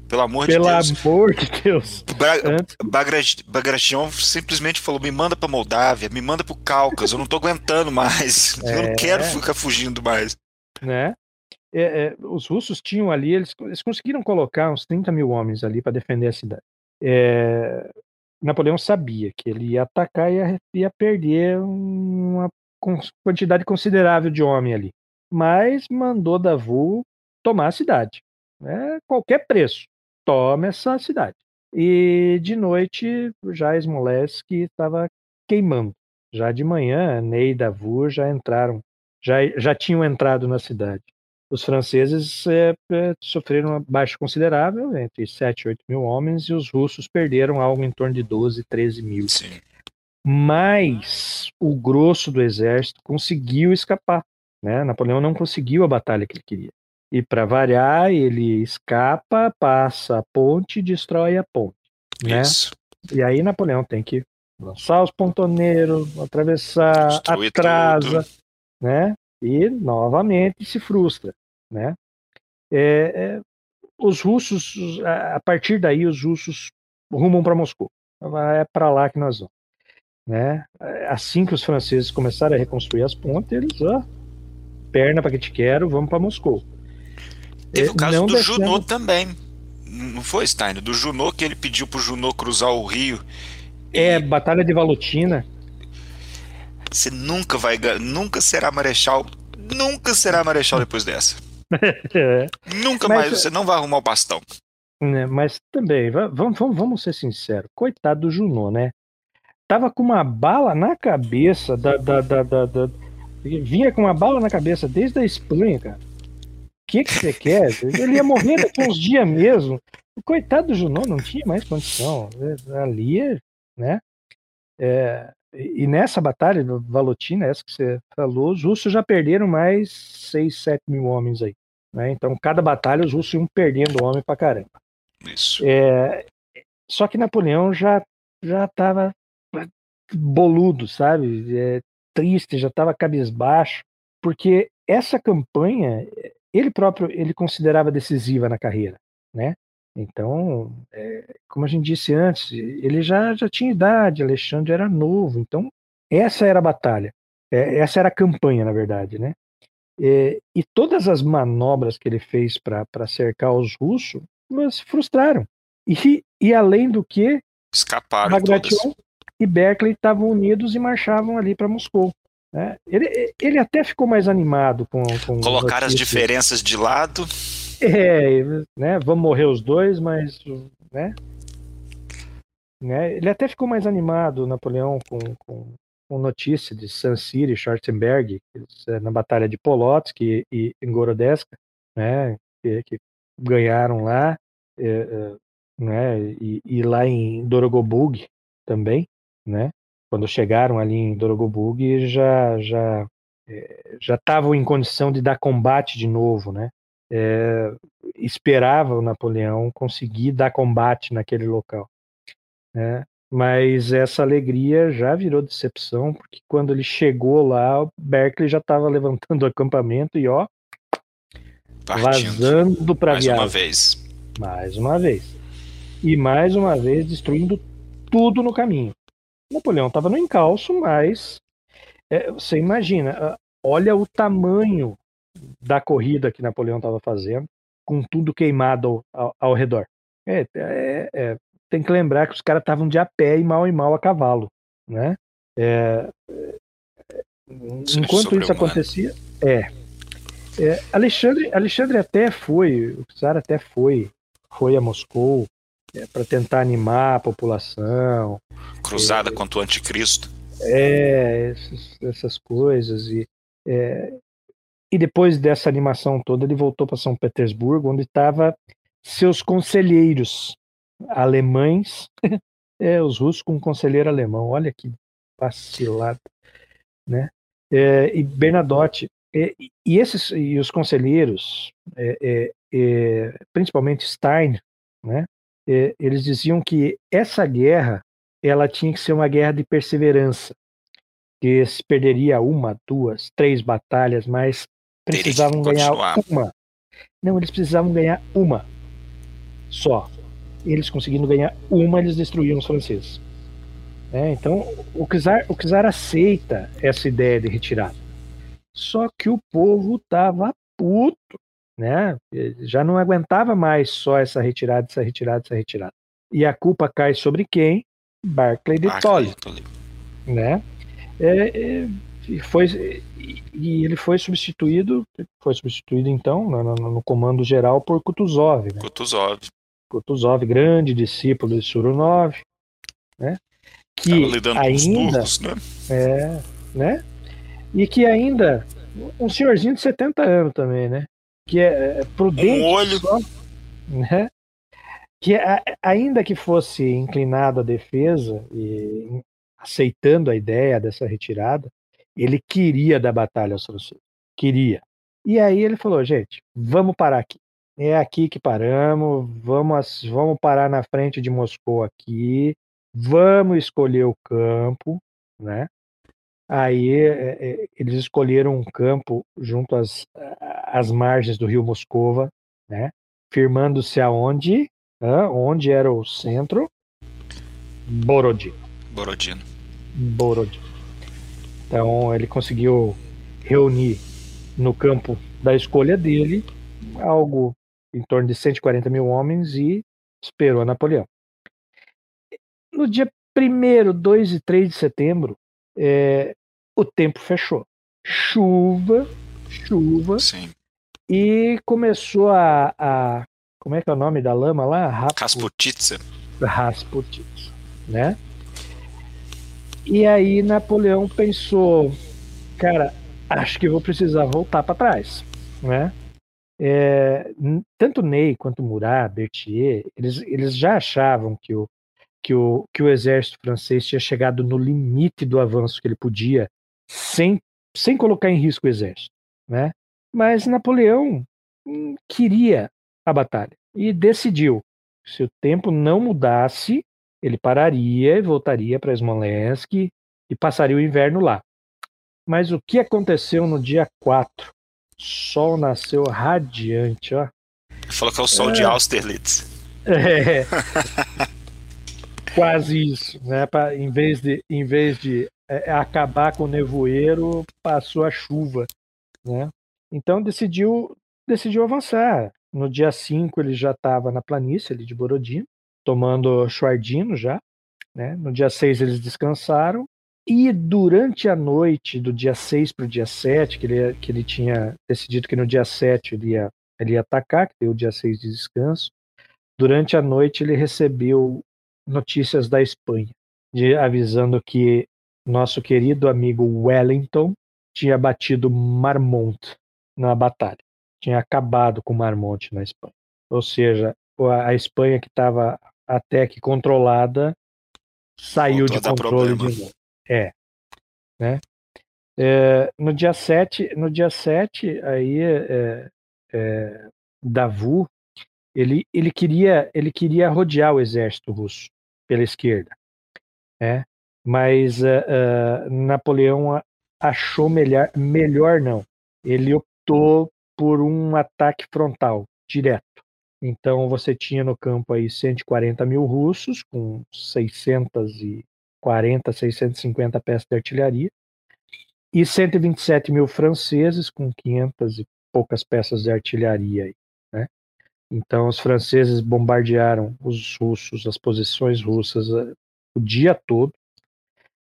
pelo amor pelo de Deus. Pelo amor de Deus. Bagration simplesmente falou: me manda para Moldávia, me manda para o Cáucaso, eu não estou aguentando mais. É. Eu não quero ficar fugindo mais. Né? É, é, os russos tinham ali, eles, eles conseguiram colocar uns 30 mil homens ali para defender a cidade. É, Napoleão sabia que ele ia atacar e ia, ia perder uma quantidade considerável de homem ali. Mas mandou Davu tomar a cidade. Né? Qualquer preço, tome essa cidade. E de noite, já Smolensk estava queimando. Já de manhã, Ney e Davu já entraram, já, já tinham entrado na cidade. Os franceses é, é, sofreram uma baixa considerável, entre 7 e 8 mil homens, e os russos perderam algo em torno de 12, 13 mil. Sim. Mas o grosso do exército conseguiu escapar. Né? Napoleão não conseguiu a batalha que ele queria. E para variar, ele escapa, passa a ponte e destrói a ponte. Né? Isso. E aí Napoleão tem que lançar os pontoneiros, atravessar, Destruir atrasa, tudo. né? E novamente se frustra, né? É, é, os russos, a partir daí, os russos rumam para Moscou. É para lá que nós vamos, né? Assim que os franceses começaram a reconstruir as pontes, eles, ó, perna para que te quero, vamos para Moscou. Teve É, o caso do descendo- Junot também. Não foi, Stein? Do Junot que ele pediu pro Junot cruzar o rio. É, E Batalha de Valutina. Você nunca vai. Nunca será marechal. Nunca será marechal depois dessa. É. Nunca Mas- mais. Você não vai arrumar o bastão. né? Mas também, va- vamos, vamos, vamos ser sinceros, coitado do Junot, né? Tava com uma bala na cabeça da, da, da, da- da- Vinha com uma bala na cabeça desde a Espanha, cara. O que que você quer? Ele ia morrer daqui uns dias mesmo. O coitado do Junot não tinha mais condição. Ali, né? É, e e nessa batalha, Valotina, essa que você falou, os russos já perderam mais 6, 7 mil homens aí. Né? Então, cada batalha, os russos iam perdendo homem pra caramba. Isso. É, só que Napoleão já já estava boludo, sabe? É, triste, já estava cabisbaixo, porque essa campanha ele próprio ele considerava decisiva na carreira, né? Então, é, como a gente disse antes, ele já já tinha idade, Alexandre era novo, então essa era a batalha, É, essa era a campanha, na verdade, né? É, e todas as manobras que ele fez para cercar os russos mas se frustraram. E, e além do que, Escaparam. Bagration e Berkeley estavam unidos e marchavam ali para Moscou. né? Ele, ele até ficou mais animado com. com Colocar as diferenças de lado. É, né? Vamos morrer os dois, mas. Né? Né? Ele até ficou mais animado, Napoleão, com, com, com notícia de San e Schwarzenberg, eh, na Batalha de Polotsk e, e Gorodeska, né? que, que ganharam lá, eh, né? e, e lá em Dorogobug também, né? quando chegaram ali em Dorogobug já já eh, já estavam em condição de dar combate de novo, né? É, esperava o Napoleão conseguir dar combate naquele local. Né? Mas essa alegria já virou decepção, porque quando ele chegou lá, o Berkeley já estava levantando o acampamento e ó, Partindo. vazando para Mais uma viagem. vez. Mais uma vez. E mais uma vez destruindo tudo no caminho. Napoleão estava no encalço, mas é, você imagina, ah, olha o tamanho da corrida que Napoleão estava fazendo, com tudo queimado ao, ao- ao redor. É, é, é, tem que lembrar que os caras estavam de a pé e mal e mal a cavalo, né? É, é, enquanto isso acontecia, é, é, Alexandre, Alexandre até foi, o czar até foi, foi a Moscou para tentar animar a população, Cruzada contra o anticristo. é, essas, essas coisas. E, é, e depois dessa animação toda, ele voltou para São Petersburgo, onde estavam seus conselheiros alemães, é, os russos com um conselheiro alemão. Olha que vacilada, né? É, e Bernadotte. É, e- esses e os conselheiros, é, é, é, principalmente Stein, né? eles diziam que essa guerra ela tinha que ser uma guerra de perseverança, que se perderia uma, duas, três batalhas, mas precisavam ganhar uma. Não, eles precisavam ganhar uma só. Eles conseguindo ganhar uma, eles destruíam os franceses. É, então, o czar, o czar aceita essa ideia de retirada. Só que o povo estava puto, né? Já não aguentava mais só essa retirada, essa retirada, essa retirada. E a culpa cai sobre quem? Barclay de Tolly Tolly. né? É, é, e foi e ele foi substituído, foi substituído então no, no- no comando geral por Kutuzov, né? Kutuzov. Kutuzov, grande discípulo de Surunov, né? Que ainda turcos, né? é, né? E que ainda um senhorzinho de 70 anos também, né? que é, é prudente. Um olho. Só, né? Que a, ainda que fosse inclinado à defesa e aceitando a ideia dessa retirada, ele queria dar batalha aos franceses. Queria. E aí ele falou, gente, vamos parar aqui. É aqui que paramos, vamos, vamos parar na frente de Moscou aqui, vamos escolher o campo, né? Aí é, é, eles escolheram um campo junto às, às margens do rio Moscova, né? Firmando-se aonde? Ah, onde era o centro? Borodino. Borodino. Borodino. Então ele conseguiu reunir no campo da escolha dele algo em torno de 140 mil homens e esperou Napoleão. No dia 1, 2 e 3 de setembro, é, o tempo fechou. Chuva, chuva. Sim. E começou a, a, Como é que é o nome da lama lá? Rasputitsa. Rasputitsa, né? E aí Napoleão pensou, cara, acho que vou precisar voltar para trás, né? É, tanto Ney quanto Murat, Berthier, eles, eles já achavam que o, que, o, que o exército francês tinha chegado no limite do avanço que ele podia, sem, sem colocar em risco o exército. Né? Mas Napoleão hum, queria a batalha e decidiu: se o tempo não mudasse, ele pararia e voltaria para Smolensk e passaria o inverno lá. Mas o que aconteceu no dia 4? Sol nasceu radiante, ó. Falou que é o sol é. de Austerlitz. É. Quase isso, né? Pra, em vez de, em vez de é, acabar com o nevoeiro, passou a chuva, né? Então decidiu, decidiu avançar. No dia 5 ele já estava na planície ali de Borodino, tomando Chuardino já. Né? No dia 6 eles descansaram e durante a noite do dia 6 para o dia 7, que ele, que ele tinha decidido que no dia 7 ele ia, ele ia atacar, que deu o dia 6 de descanso, durante a noite ele recebeu notícias da Espanha, de, avisando que nosso querido amigo Wellington tinha batido Marmont na batalha. Tinha acabado com Marmont na Espanha. Ou seja, a Espanha que estava até que controlada saiu de controle de novo. É. Né? É, no dia 7, no dia 7 aí é, é, Davu ele, ele queria ele queria rodear o exército russo pela esquerda, né? Mas uh, uh, Napoleão achou melhor melhor não. Ele optou por um ataque frontal direto. Então você tinha no campo aí 140 mil russos com 600 e 40, 650 peças de artilharia, e 127 mil franceses com 500 e poucas peças de artilharia. Né? Então, os franceses bombardearam os russos, as posições russas, eh, o dia todo.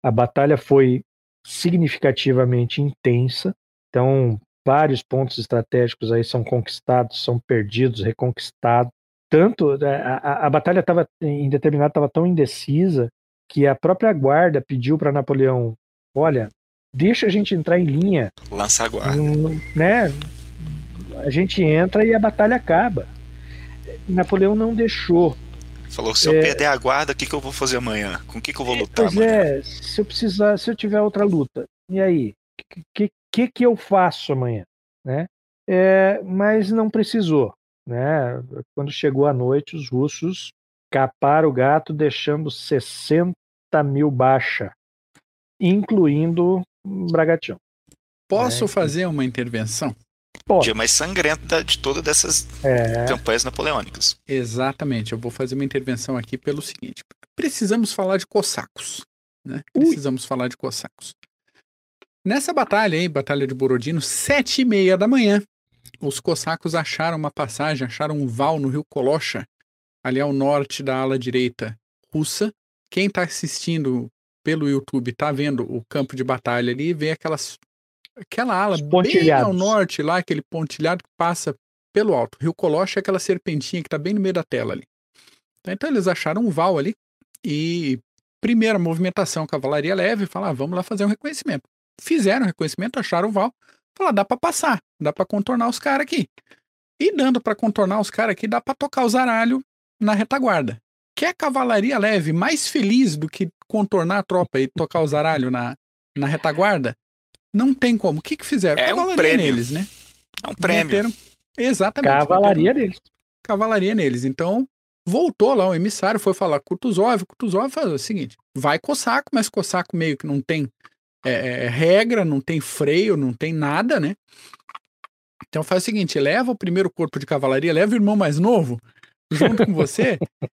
A batalha foi significativamente intensa. Então, vários pontos estratégicos aí são conquistados, são perdidos, reconquistados. Tanto eh, a, a, a batalha estava em determinado estava tão indecisa que a própria guarda pediu para Napoleão: olha, deixa a gente entrar em linha. Lança a guarda. Né? A gente entra e a batalha acaba. Napoleão não deixou. Falou: se eu é, perder a guarda, o que, que eu vou fazer amanhã? Com o que, que eu vou lutar pois amanhã? é, se eu precisar, se eu tiver outra luta, e aí? O que, que, que eu faço amanhã? Né? É, mas não precisou. Né? Quando chegou a noite, os russos capar o gato deixando 60 mil baixa, incluindo Bragatião. Posso é, fazer uma intervenção? O dia mais sangrento de todas dessas é. campanhas napoleônicas. Exatamente, eu vou fazer uma intervenção aqui pelo seguinte: precisamos falar de cossacos. Né? Precisamos falar de cossacos. Nessa batalha aí, Batalha de Borodino, sete e meia da manhã, os cossacos acharam uma passagem, acharam um val no rio Kolocha, ali ao norte da ala direita russa. Quem está assistindo pelo YouTube está vendo o campo de batalha ali, vê aquelas aquela ala bem ao norte lá, aquele pontilhado que passa pelo alto. Rio Colocha é aquela serpentinha que está bem no meio da tela ali. Então eles acharam um val ali e primeira movimentação cavalaria leve, falaram, ah, vamos lá fazer um reconhecimento. Fizeram o reconhecimento, acharam o val, falaram, dá para passar, dá para contornar os caras aqui. E dando para contornar os caras aqui, dá para tocar o zaralho na retaguarda. Quer cavalaria leve mais feliz do que contornar a tropa e tocar o zaralho na, na retaguarda? Não tem como. O que que fizeram? É um prêmio. neles, né? É um prêmio. Meteram... Exatamente. Cavalaria meteram... neles. Cavalaria neles. Então, voltou lá o emissário, foi falar com o Kutuzov. O Kutuzov falou o seguinte: vai Cossaco, mas Cossaco meio que não tem é, é, regra, não tem freio, não tem nada, né? Então faz o seguinte: leva o primeiro corpo de cavalaria, leva o irmão mais novo junto com você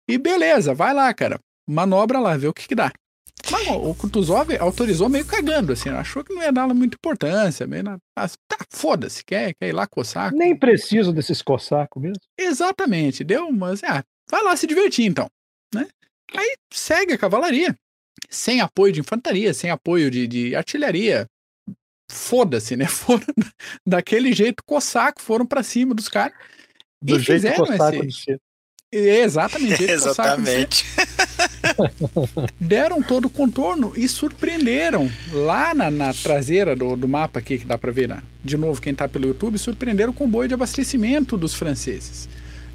e beleza, vai lá, cara. Manobra lá, vê o que, que dá. Mas o Kutuzov autorizou meio cagando, assim, achou que não ia dar muita importância. Meio na... tá, foda-se, quer, quer ir lá coçar. Nem preciso desses coçacos mesmo. Exatamente, deu, mas ah, vai lá se divertir então, né? Aí segue a cavalaria, sem apoio de infantaria, sem apoio de, de artilharia. Foda-se, né? Foram daquele jeito coçaco, foram para cima dos caras. Do e jeito fizeram esse... Exatamente. Exatamente. Deram todo o contorno e surpreenderam lá na, na traseira do, do, mapa aqui que dá para ver, né? de novo quem tá pelo YouTube, surpreenderam o comboio de abastecimento dos franceses.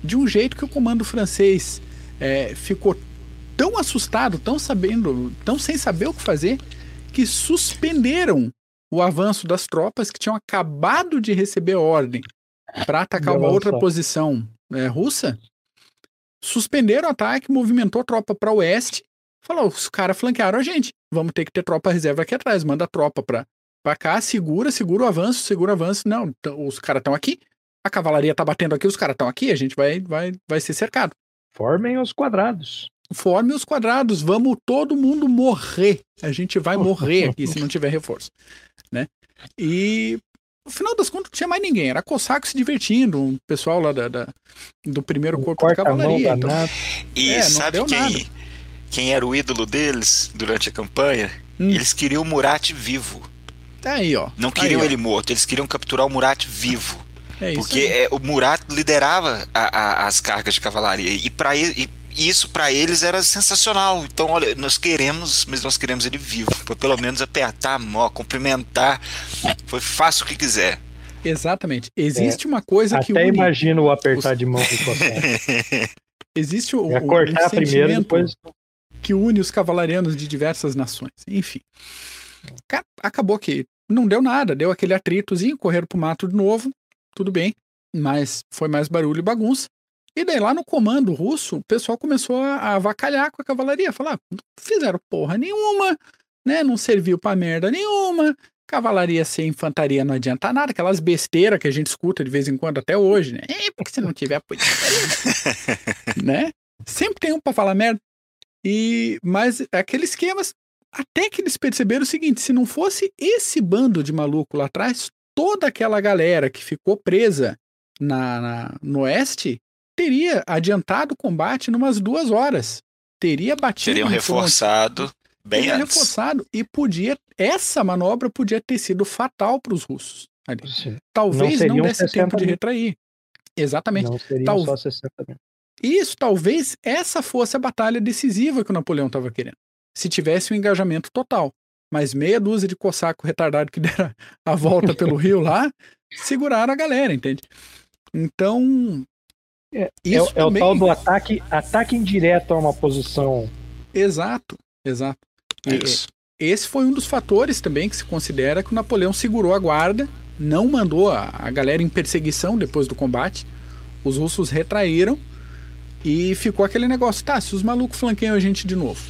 De um jeito que o comando francês é, ficou tão assustado, tão sabendo, tão sem saber o que fazer, que suspenderam o avanço das tropas que tinham acabado de receber ordem para atacar uma outra posição é, russa suspenderam o ataque, movimentou a tropa para o oeste, falou: os caras flanquearam a gente, vamos ter que ter tropa reserva aqui atrás, manda a tropa para pra cá, segura, segura o avanço, segura o avanço. Não, os caras estão aqui, a cavalaria tá batendo aqui, os caras estão aqui, a gente vai, vai, vai ser cercado. Formem os quadrados. Formem os quadrados, vamos todo mundo morrer. A gente vai morrer aqui se não tiver reforço, né? E no final das contas, não tinha mais ninguém. Era Cossaco se divertindo, um pessoal lá da, da do primeiro corpo de cavalaria. Então, e é, sabe quem, quem era o ídolo deles durante a campanha? Hum. Eles queriam o Murat vivo. Tá aí, ó. Não queriam aí, ele ó. morto, eles queriam capturar o Murat vivo. É porque é, o Murat liderava a, a, as cargas de cavalaria. E para ele isso para eles era sensacional. Então, olha, nós queremos, mas nós queremos ele vivo. Foi pelo menos apertar a mão, cumprimentar. Foi fácil o que quiser. Exatamente. Existe é. uma coisa Até que. Até imagino o apertar os... de mão do Existe o, o cortar primeiro, depois... que une os cavalarianos de diversas nações. Enfim. Acabou que não deu nada, deu aquele atritozinho, correram pro mato de novo, tudo bem, mas foi mais barulho e bagunça. E daí lá no comando russo, o pessoal começou a avacalhar com a cavalaria, falar, não fizeram porra nenhuma, né? Não serviu para merda nenhuma. Cavalaria sem infantaria não adianta nada, aquelas besteiras que a gente escuta de vez em quando até hoje, né? É, porque se não tiver apoio né? Sempre tem um para falar merda. E mas é aquele esquema até que eles perceberam o seguinte, se não fosse esse bando de maluco lá atrás, toda aquela galera que ficou presa na, na no oeste teria adiantado o combate numas duas horas. Teria batido. Teriam reforçado bem teria antes. reforçado e podia. Essa manobra podia ter sido fatal para os russos. Ali. Talvez não, não desse tempo de retrair. Exatamente. Não seriam Tal... só 60 mil. Isso, talvez essa fosse a batalha decisiva que o Napoleão estava querendo. Se tivesse um engajamento total. Mas meia dúzia de cossaco retardado que deram a volta pelo rio lá, seguraram a galera, entende? Então, é, é, é, é o tal do ataque, ataque indireto a uma posição. Exato, exato. E, esse foi um dos fatores também que se considera que o Napoleão segurou a guarda, não mandou a, a galera em perseguição depois do combate. Os russos retraíram e ficou aquele negócio: tá, se os malucos flanqueiam a gente de novo,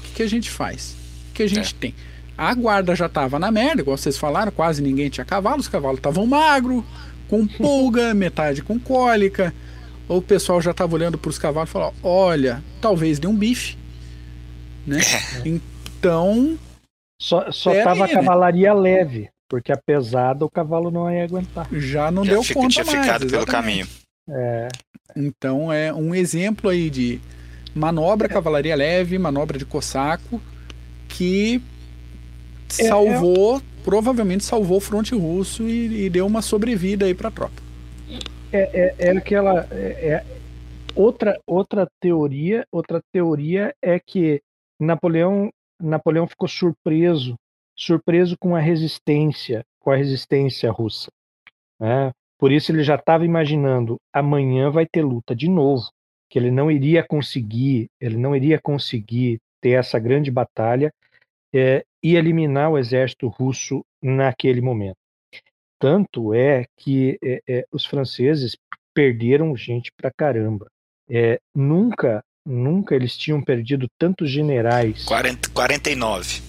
o que, que a gente faz? O que a gente é. tem? A guarda já tava na merda, igual vocês falaram, quase ninguém tinha cavalo, os cavalos estavam magro, com pulga, metade com cólica ou o pessoal já estava olhando para os cavalos e falou: olha, talvez dê um bife. Né? É. Então. Só, só tava aí, a né? cavalaria né? leve, porque a pesada o cavalo não ia aguentar. Já não já deu fica, conta tinha mais. ficado pelo caminho. É. Então é um exemplo aí de manobra cavalaria leve, manobra de cossaco, que é, é salvou, é, provavelmente salvou o fronte russo e, e deu uma sobrevida aí para a tropa é, é, é aquela. É, é, outra, outra teoria, outra teoria é que Napoleão, Napoleão ficou surpreso, surpreso com a resistência, com a resistência russa. Né? Por isso ele já estava imaginando amanhã vai ter luta de novo, que ele não iria conseguir, ele não iria conseguir ter essa grande batalha é, e eliminar o exército russo naquele momento. Tanto é que é, é, os franceses perderam gente pra caramba. É, nunca, nunca eles tinham perdido tantos generais. 40, 49.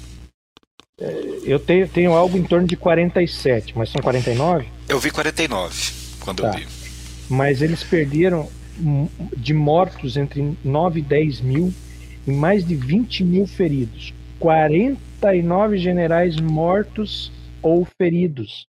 É, eu tenho, tenho algo em torno de 47, mas são 49? Eu vi 49 quando tá. eu vi. Mas eles perderam de mortos entre 9 e 10 mil e mais de 20 mil feridos. 49 generais mortos ou feridos.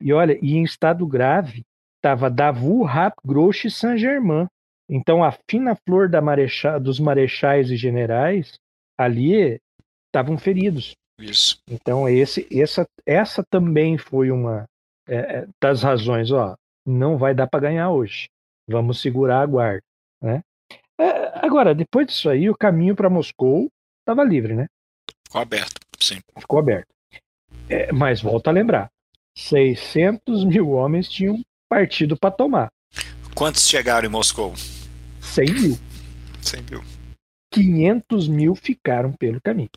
E olha, e em estado grave estava Davu, Rap, Grouche e Saint-Germain. Então a fina flor da marecha, dos marechais e generais ali estavam feridos. Isso. Então esse, essa, essa também foi uma é, é das razões. Ó, não vai dar para ganhar hoje. Vamos segurar a guarda, né? É, agora depois disso aí o caminho para Moscou estava livre, né? Ficou aberto, sim. Ficou aberto. É, mas volta a lembrar, 600 mil homens tinham partido para tomar. Quantos chegaram em Moscou? 100 mil. 100 mil. 500 mil ficaram pelo caminho.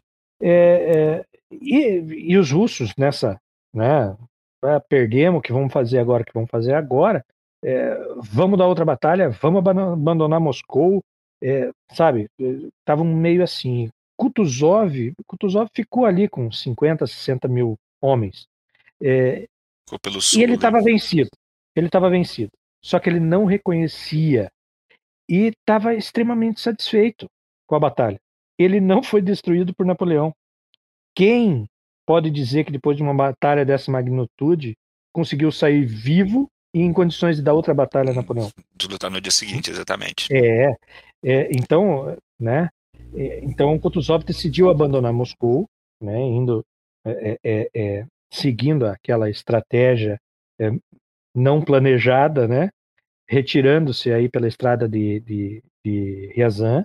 É, é, e, e, os russos nessa, né? Ah, perdemos, o que vamos fazer agora? O que vamos fazer agora? É, vamos dar outra batalha, vamos abandonar Moscou, é, sabe? Estavam meio assim. Kutuzov, Kutuzov ficou ali com 50, 60 mil homens. É, sul, e ele estava vencido. Ele estava vencido. Só que ele não reconhecia e estava extremamente satisfeito com a batalha. Ele não foi destruído por Napoleão. Quem pode dizer que depois de uma batalha dessa magnitude conseguiu sair vivo e em condições de dar outra batalha a Napoleão? De lutar no dia seguinte, exatamente. É, é então, né? É, então Kutuzov decidiu abandonar Moscou, né? Indo é, é, é seguindo aquela estratégia é, não planejada, né? retirando-se aí pela estrada de, de, de Ryazan,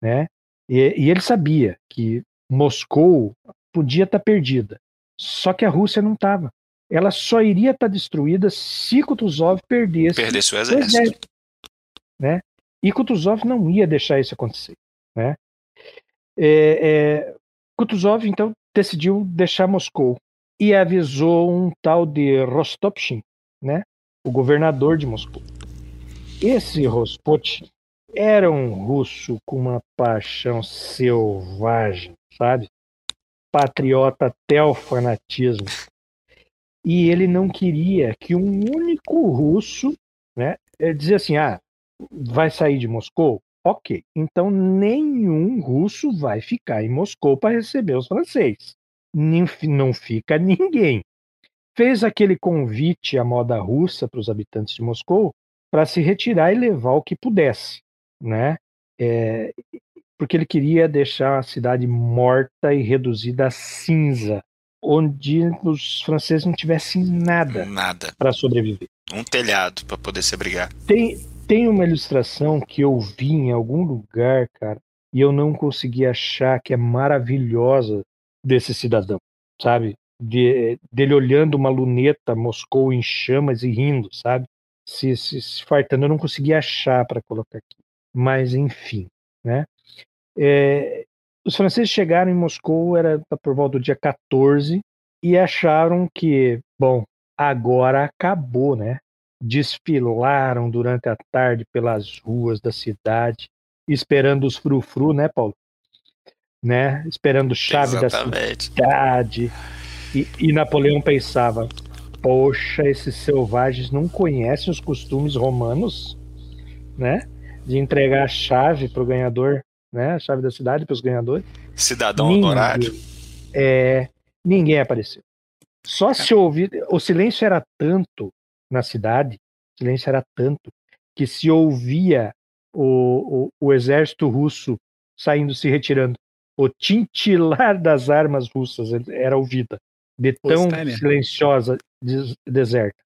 né? E, e, ele sabia que Moscou podia estar tá perdida, só que a Rússia não estava. Ela só iria estar tá destruída se Kutuzov perdesse, perdesse o exército. exército. Né? E Kutuzov não ia deixar isso acontecer. Né? É, é, Kutuzov, então, decidiu deixar Moscou e avisou um tal de Rostopchin, né? o governador de Moscou. Esse Rospotin era um russo com uma paixão selvagem, sabe? Patriota até o fanatismo. E ele não queria que um único russo, né? Ele dizia assim: ah, vai sair de Moscou? Ok, então nenhum russo vai ficar em Moscou para receber os franceses. Não fica ninguém. Fez aquele convite à moda russa para os habitantes de Moscou para se retirar e levar o que pudesse, né? É, porque ele queria deixar a cidade morta e reduzida a cinza, onde os franceses não tivessem nada, nada. para sobreviver. Um telhado para poder se abrigar. Tem, tem uma ilustração que eu vi em algum lugar, cara, e eu não consegui achar que é maravilhosa desse cidadão, sabe? De, dele olhando uma luneta Moscou em chamas e rindo, sabe? se, se, se fartando. Eu não consegui achar para colocar aqui. Mas, enfim, né? É, os franceses chegaram em Moscou, era por volta do dia 14, e acharam que, bom, agora acabou, né? Desfilaram durante a tarde pelas ruas da cidade, esperando os frufru, né, Paulo? Né? Esperando chave Exatamente. da cidade. E, e Napoleão pensava: poxa, esses selvagens não conhecem os costumes romanos, né? De entregar a chave para o ganhador, né? A chave da cidade para os ganhadores. Cidadão ninguém, honorário. É, ninguém apareceu. Só se ouvir. O silêncio era tanto na cidade, o silêncio era tanto, que se ouvia o, o, o exército russo saindo, se retirando. O tintilar das armas russas era ouvida de tão silenciosa deserta.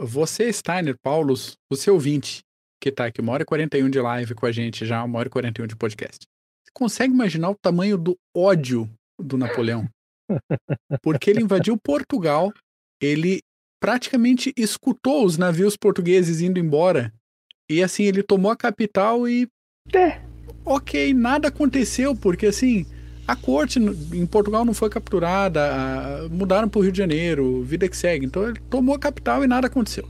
Você, Steiner, Paulos, o seu ouvinte, que tá aqui uma hora e 41 de live com a gente já, uma hora e 41 de podcast. Você consegue imaginar o tamanho do ódio do Napoleão? Porque ele invadiu Portugal, ele praticamente escutou os navios portugueses indo embora. E assim, ele tomou a capital e. É. Ok, nada aconteceu, porque assim, a corte em Portugal não foi capturada, mudaram para o Rio de Janeiro, vida que segue. Então ele tomou a capital e nada aconteceu.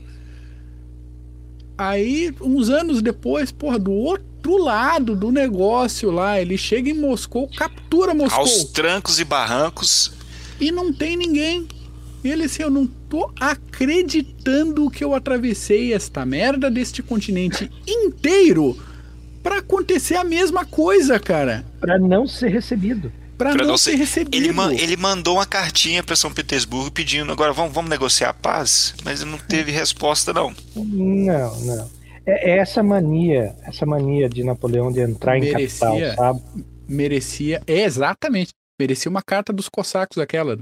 Aí, uns anos depois, porra, do outro lado do negócio lá, ele chega em Moscou, captura Moscou. Aos trancos e barrancos. E não tem ninguém. E ele assim, eu não tô acreditando que eu atravessei esta merda deste continente inteiro para acontecer a mesma coisa, cara. Para não ser recebido. Para não, não, ser, ser recebido. Ele, man, ele, mandou uma cartinha para São Petersburgo pedindo, agora vamos, vamos negociar a paz, mas não teve resposta não. Não, não. É, é essa mania, essa mania de Napoleão de entrar merecia, em capital, sabe? Merecia, é, exatamente. Merecia uma carta dos cossacos aquela.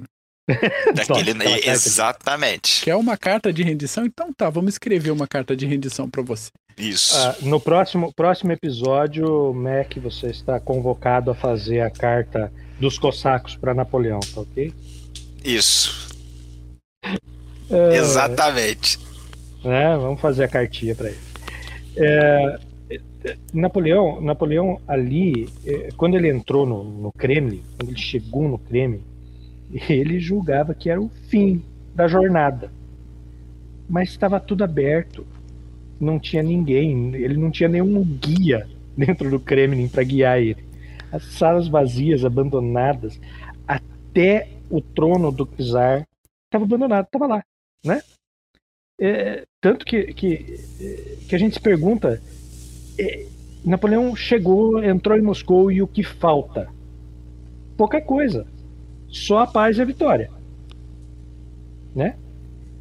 Daquele, Nossa, exatamente. Quer uma carta de rendição? Então tá, vamos escrever uma carta de rendição para você. Isso. Ah, no próximo, próximo episódio, Mac, você está convocado a fazer a carta dos cossacos para Napoleão, tá ok? Isso. É... Exatamente. É, vamos fazer a cartinha para ele. É, Napoleão, Napoleão ali, é, quando ele entrou no, no Kremlin, quando ele chegou no Kremlin, ele julgava que era o fim da jornada. Mas estava tudo aberto. Não tinha ninguém, ele não tinha nenhum guia dentro do Kremlin para guiar ele. As salas vazias, abandonadas, até o trono do czar estava abandonado, estava lá, né? É, tanto que, que, que a gente se pergunta, é, Napoleão chegou, entrou em Moscou e o que falta? Pouca coisa só a paz e a vitória. Né?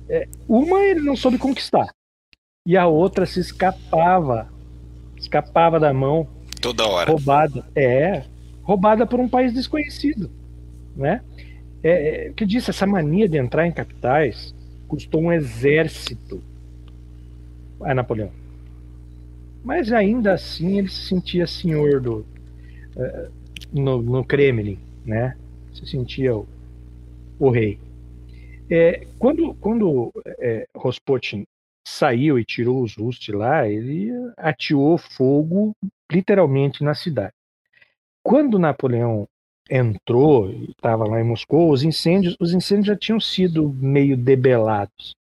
É, uma ele não soube conquistar. E a outra se escapava. Escapava da mão. Toda hora. Roubada. É. Roubada por um país desconhecido. Né? É, é, que disse, essa mania de entrar em capitais custou um exército a Napoleão. Mas ainda assim ele se sentia senhor do, uh, no, no Kremlin, né? se sentia o, o rei. É, quando quando é, Rospotin saiu e tirou os russos de lá, ele ateou fogo literalmente na cidade. Quando Napoleão entrou e estava lá em Moscou, os incêndios, os incêndios já tinham sido meio debelados.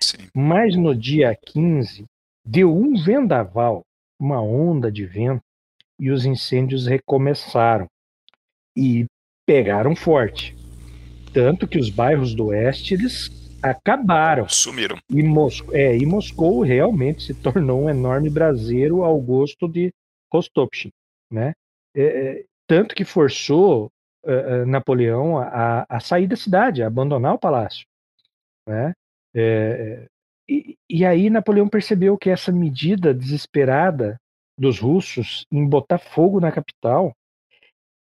Sim. Mas no dia 15 deu um vendaval, uma onda de vento, e os incêndios recomeçaram. E pegaram forte. Tanto que os bairros do oeste eles acabaram. Sumiram. E, Mos é, e Moscou realmente se tornou um enorme braseiro ao gosto de Rostopchin. Né? É, é tanto que forçou uh, Napoleão a, a, sair da cidade, a abandonar o palácio. Né? É, é, e, e aí Napoleão percebeu que essa medida desesperada dos russos em botar fogo na capital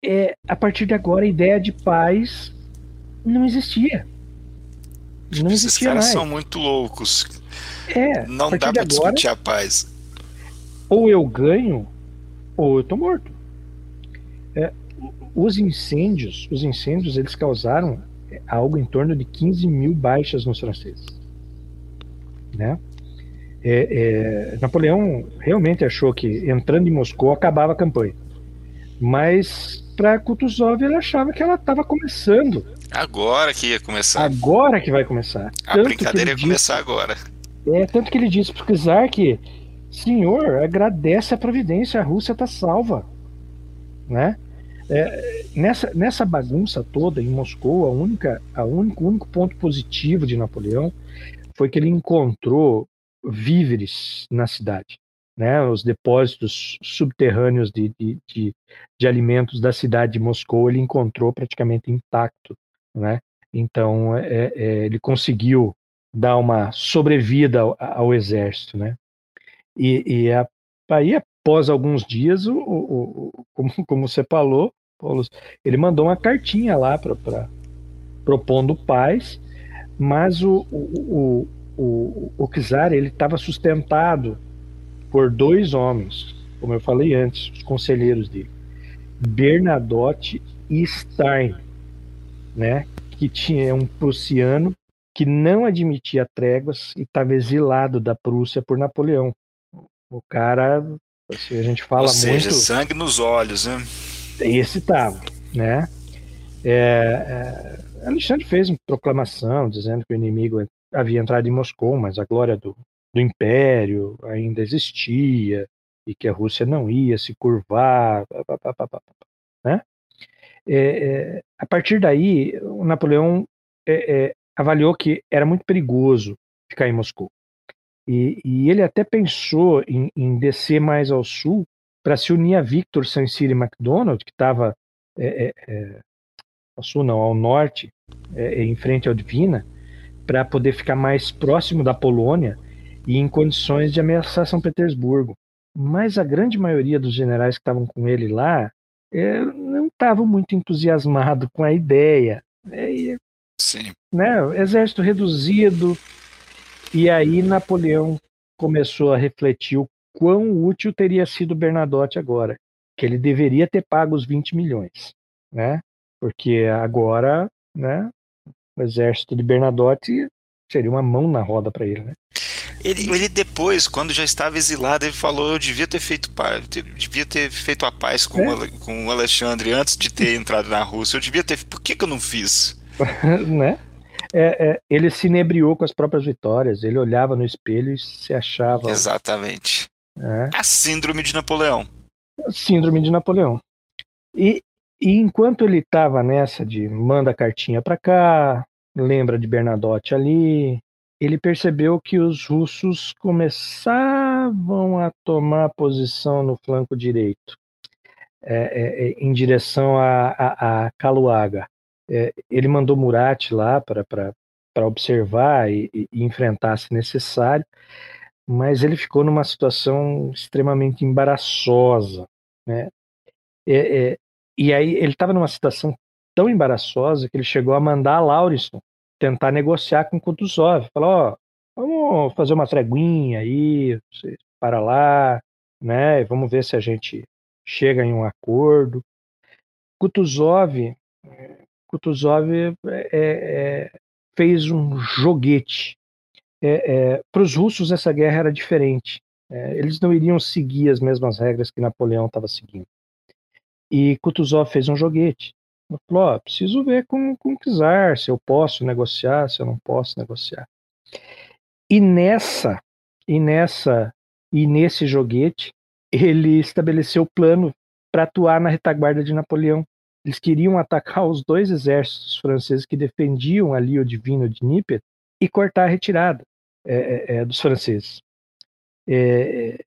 é, a partir de agora a ideia de paz não existia. Não Esses existia caras mais. são muito loucos. É, não dá para discutir a paz. Ou eu ganho, ou eu tô morto. É, os incêndios, os incêndios, eles causaram algo em torno de 15 mil baixas nos franceses, né? É, é, Napoleão realmente achou que entrando em Moscou acabava a campanha, mas para Kutuzov ele achava que ela estava começando. Agora que ia começar. Agora que vai começar. A tanto brincadeira ia disse, começar agora. É, tanto que ele disse para o Czar que, senhor, agradece a providência, a Rússia está salva. Né? É, nessa, nessa bagunça toda em Moscou, a única, a único, o único ponto positivo de Napoleão foi que ele encontrou víveres na cidade né, os depósitos subterrâneos de, de, de, de, alimentos da cidade de Moscou ele encontrou praticamente intacto, né? Então é, é, ele conseguiu dar uma sobrevida ao, ao exército, né? E, e a, aí após alguns dias, o, o, o, como, como você falou, Paulo, ele mandou uma cartinha lá para propondo paz, mas o, o, o, o, o czar ele estava sustentado por dois homens, como eu falei antes, os conselheiros dele, Bernadotte e Stein, né, que tinha um prussiano que não admitia tréguas e estava exilado da Prússia por Napoleão. O cara, assim, a gente fala Ou seja, muito. sangue nos olhos, né? Esse estava, né? É, é, Alexandre fez uma proclamação dizendo que o inimigo havia entrado em Moscou, mas a glória do, do império ainda existia e que a Rússia não ia se curvar, né? É, é, a partir daí, o Napoleão é, é, avaliou que era muito perigoso ficar em Moscou. E, e ele até pensou em, em, descer mais ao sul para se unir a Victor Saint-Cyr MacDonald, que estava é, ao sul, não, ao norte, em frente ao Divina, para poder ficar mais próximo da Polônia e em condições de ameaçar São Petersburgo. Mas a grande maioria dos generais que estavam com ele lá é, não estavam muito entusiasmados com a ideia. É, Sim. Né, exército reduzido. E aí Napoleão começou a refletir o quão útil teria sido Bernadotte agora. Que ele deveria ter pago os 20 milhões. Né? Porque agora né, o exército de Bernadotte seria uma mão na roda para ele. Né? Ele, ele depois, quando já estava exilado, ele falou: eu devia ter feito, devia ter feito a paz com, é? o, com o Alexandre antes de ter entrado na Rússia. Eu devia ter. Por que, que eu não fiz? né? É, é, ele se inebriou com as próprias vitórias. Ele olhava no espelho e se achava. Exatamente. É. A síndrome de Napoleão. síndrome de Napoleão. E, e enquanto ele estava nessa de manda cartinha para cá, lembra de Bernadotte ali, ele percebeu que os russos começavam a tomar posição no flanco direito, é, é, é em direção a, a, a Kaluaga. É, ele mandou Murat lá para observar e, e, enfrentar se necessário, mas ele ficou numa situação extremamente embaraçosa. Né? É, é, e aí ele estava numa situação tão embaraçosa que ele chegou a mandar a Lauriston tentar negociar com Kutuzov. Falar, ó, vamos fazer uma treguinha aí, para lá, né? Vamos ver se a gente chega em um acordo. Kutuzov, Kutuzov é, é, fez um joguete. É, é para os russos essa guerra era diferente. É, eles não iriam seguir as mesmas regras que Napoleão estava seguindo. E Kutuzov fez um joguete. Ele falou, preciso ver com, o Czar, se eu posso negociar, se eu não posso negociar. E nessa, e nessa, e nesse joguete, ele estabeleceu o plano para atuar na retaguarda de Napoleão. Eles queriam atacar os dois exércitos franceses que defendiam ali o divino de Níper e cortar a retirada é, é, é dos franceses. É,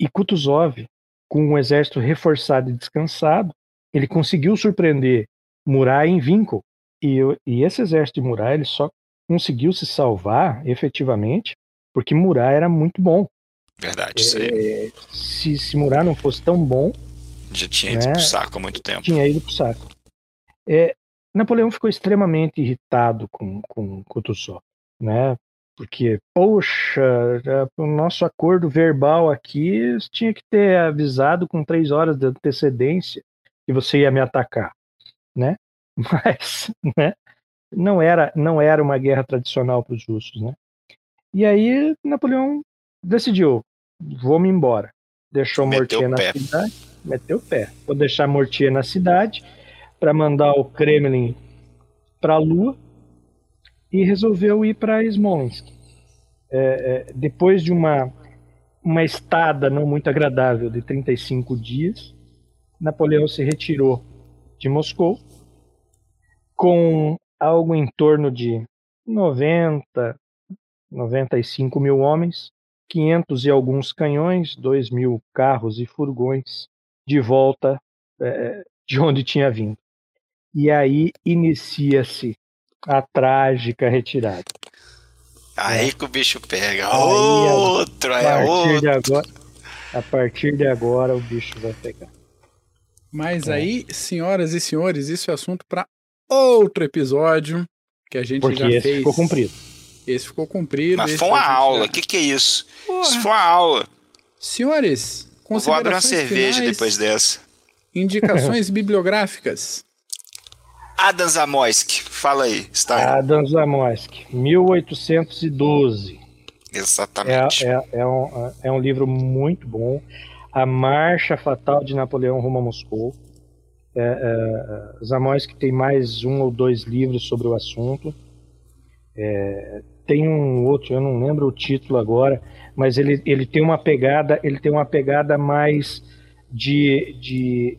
e Kutuzov, com um exército reforçado e descansado, ele conseguiu surpreender Murat em Vinco. E, e esse exército de Murat ele só conseguiu se salvar efetivamente porque Murat era muito bom. Verdade, é, se, se Murat não fosse tão bom. Já tinha ido né, pro saco há muito tempo. Tinha ido pro saco. É, Napoleão ficou extremamente irritado com, com Kutuzov, né? Porque, poxa, o nosso acordo verbal aqui tinha que ter avisado com três horas de antecedência que você ia me atacar né? Mas, né? Não era, não era uma guerra tradicional para os russos, né? E aí Napoleão decidiu, vou-me embora. Deixou Mortier na cidade, meteu o pé. Vou deixar Mortier na cidade para mandar o Kremlin para a Lua e resolveu ir para Smolensk. É, é, depois de uma, uma estada não muito agradável de 35 dias, Napoleão se retirou de Moscou, com algo em torno de 90, 95 mil homens, 500 e alguns canhões, 2 mil carros e furgões de volta é, de onde tinha vindo. E aí inicia-se a trágica retirada. Aí que o bicho pega. Aí, outro, é outro. Agora, a partir de agora o bicho vai pegar. Mas é. aí, senhoras e senhores, isso é assunto para outro episódio que a gente Porque já esse fez. ficou cumprido. Esse ficou cumprido. Mas foi uma aula. O que, que é isso? Porra. Isso foi uma aula. Senhores, Vou abrir uma cerveja finais, depois dessa. Indicações bibliográficas. Adam Zamoyski, fala aí. Está Adam Zamoyski, 1812. Exatamente. É, é, é, um, é um livro muito bom. A Marcha Fatal de Napoleão rumo a Moscou. É, é, Zamoyski tem mais um ou dois livros sobre o assunto. É, tem um outro, eu não lembro o título agora, mas ele, ele tem uma pegada, ele tem uma pegada mais de, de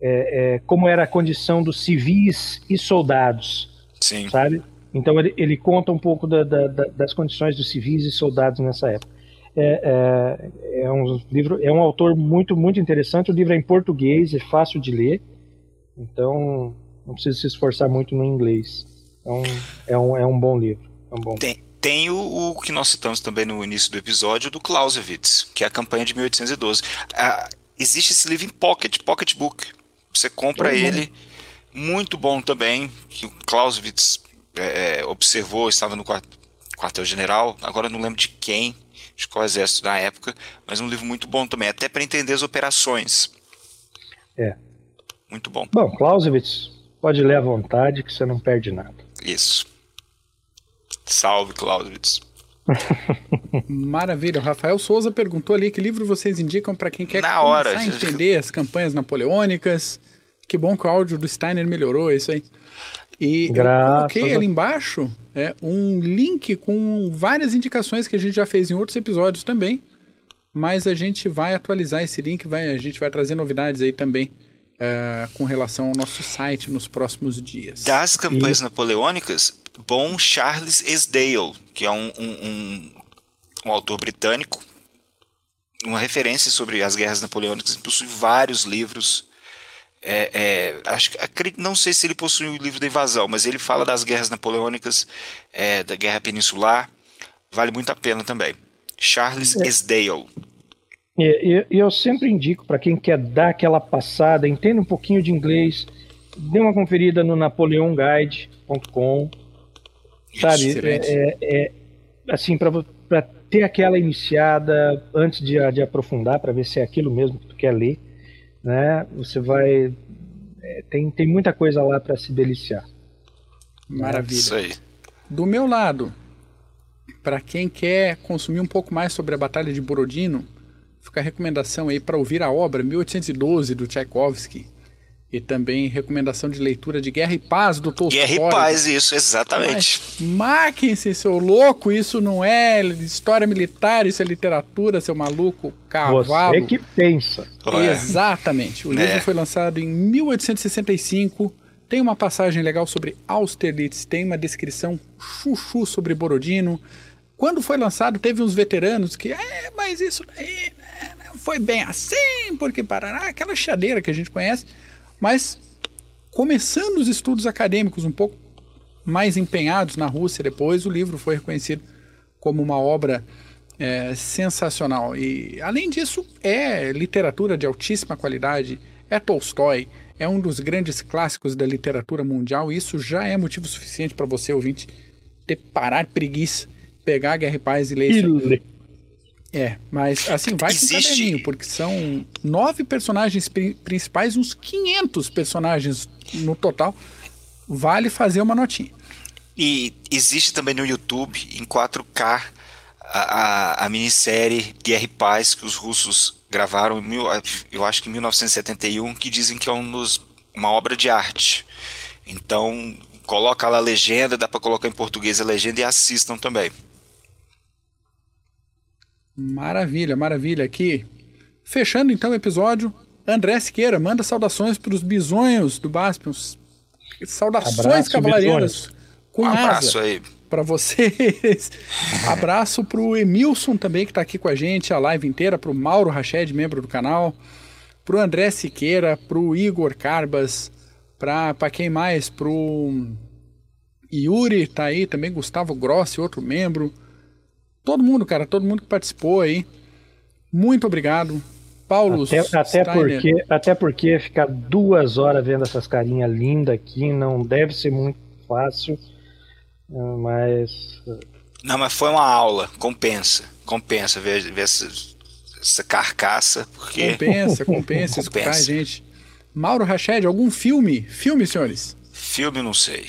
é, é, como era a condição dos civis e soldados, Sim. sabe? Então ele, ele conta um pouco da, da, das condições dos civis e soldados nessa época. É, é, é, um livro, é um autor muito muito interessante. O livro é em português, é fácil de ler, então não precisa se esforçar muito no inglês. Então é um, é um bom livro. É um bom. Tem, tem o, o, que nós citamos também no início do episódio do Clausewitz, que é a campanha de 1812. Ah, existe esse livro em pocket, pocketbook. Você compra é ele, muito bom também, que o Clausewitz é, é observou, estava no quartel-general, agora não lembro de quem, de qual exército na época, mas um livro muito bom também, até para entender as operações. É. Muito bom. Bom, Clausewitz, pode ler à vontade que você não perde nada. Isso. Salve, Clausewitz. Maravilha. O Rafael Souza perguntou ali que livro vocês indicam para quem quer Na começar hora. a entender as campanhas napoleônicas. Que bom que o áudio do Steiner melhorou, é isso aí. E Graças eu coloquei ali embaixo é, um link com várias indicações que a gente já fez em outros episódios também. Mas a gente vai atualizar esse link, vai, a gente vai trazer novidades aí também uh, com relação ao nosso site nos próximos dias. Das campanhas e... napoleônicas, bom Charles Esdale, que é um, um, um, um, autor britânico, uma referência sobre as guerras napoleônicas, possui vários livros. É, é, acho, não sei se ele possui o livro da invasão, mas ele fala das guerras napoleônicas, é, da guerra peninsular, vale muito a pena também. Charles é. Esdale. E eu sempre indico para quem quer dar aquela passada, entenda um pouquinho de inglês, dê uma conferida no napoleonguide.com Sabe? É, é, é, assim, para ter aquela iniciada antes de, de aprofundar, para ver se é aquilo mesmo que tu quer ler, né? Você vai. É, tem, tem muita coisa lá para se deliciar. Maravilha. Isso aí. Do meu lado, para quem quer consumir um pouco mais sobre a Batalha de Borodino, fica a recomendação aí para ouvir a obra 1812 do Tchaikovsky e também recomendação de leitura de Guerra e Paz do Tolstói. Guerra e Paz, isso, exatamente. Maquem-se, seu louco, isso não é história militar, isso é literatura, seu maluco, cavalo. Você que pensa. Exatamente. O é. livro foi lançado em 1865, tem uma passagem legal sobre Austerlitz, tem uma descrição chuchu sobre Borodino. Quando foi lançado, teve uns veteranos que, é, mas isso daí né, foi bem assim, porque Paraná, aquela chadeira que a gente conhece. Mas começando os estudos acadêmicos um pouco mais empenhados na Rússia depois, o livro foi reconhecido como uma obra é, sensacional. E, além disso, é literatura de altíssima qualidade, é Tolstói, é um dos grandes clássicos da literatura mundial. E isso já é motivo suficiente para você, ouvinte, ter parar de preguiça, pegar a Guerra e Paz e ler isso. É, mas assim, vai Existe... com caderninho, porque são nove personagens pri principais, uns 500 personagens no total. Vale fazer uma notinha. E existe também no YouTube, em 4K, a, a, a minissérie Guerra e Paz que os russos gravaram, mil, eu acho que em 1971, que dizem que é um dos, uma obra de arte. Então, coloca lá a legenda, dá para colocar em português a legenda e assistam também. Maravilha, maravilha. Aqui, fechando então o episódio, André Siqueira, manda saudações para os bisonhos do Baspion. Saudações com um abraço aí para vocês. abraço para o Emilson também que está aqui com a gente a live inteira, para o Mauro Rached, membro do canal, para o André Siqueira, para o Igor Carbas, para quem mais? Para o Yuri tá aí também, Gustavo Grossi, outro membro. Todo mundo, cara, todo mundo que participou aí. Muito obrigado. Paulo até, até porque Até porque ficar duas horas vendo essas carinhas lindas aqui não deve ser muito fácil, mas. Não, mas foi uma aula, compensa. Compensa ver, ver essa, essa carcaça. Porque... Compensa, compensa, escutar a gente. Mauro Rached, algum filme? Filme, senhores? Filme, não sei.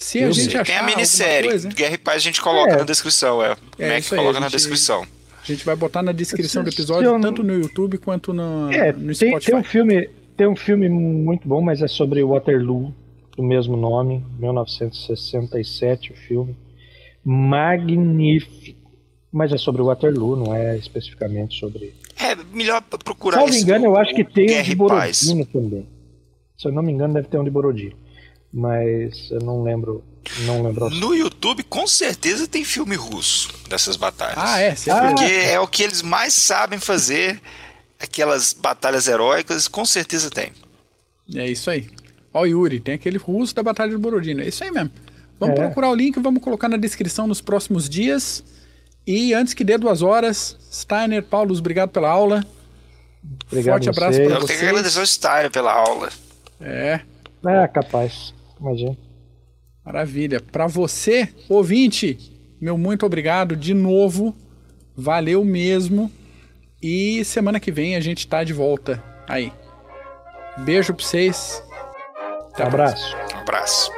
Se a gente achar Tem a minissérie. coisa, Guerra e Paz a gente coloca É. na descrição. É. É, Mac coloca a na gente- descrição. a gente vai botar na descrição do Se- se episódio, eu não- tanto no YouTube quanto no, É, no tem, Spotify. tem um filme, tem um filme muito bom, mas é sobre Waterloo, do mesmo nome, 1967, o filme. Magnífico. Mas é sobre Waterloo, não é especificamente sobre. É melhor procurar Salvo esse engano, do- eu acho que tem um Guerra de e Paz. Borodino também. Se eu não me engano, deve ter um de Borodino. Mas eu não lembro. Não lembro. No YouTube, com certeza tem filme russo dessas batalhas. Ah, é? certeza. Porque é o que eles mais sabem fazer, aquelas batalhas heróicas, com certeza tem. É isso aí. Ó, Yuri, tem aquele russo da Batalha de Borodino. É isso aí mesmo. Vamos É. procurar o link, vamos colocar na descrição nos próximos dias. E antes que dê duas horas, Steiner, Paulo, obrigado pela aula. Obrigado Forte abraço vocês. pra Eu tenho que vocês. agradecer ao Steiner pela aula. É, É, capaz. Imagina. maravilha. Para você, ouvinte, meu muito obrigado de novo. Valeu mesmo. E semana que vem a gente tá de volta aí. Beijo pra vocês. Até a Abraço. Um abraço.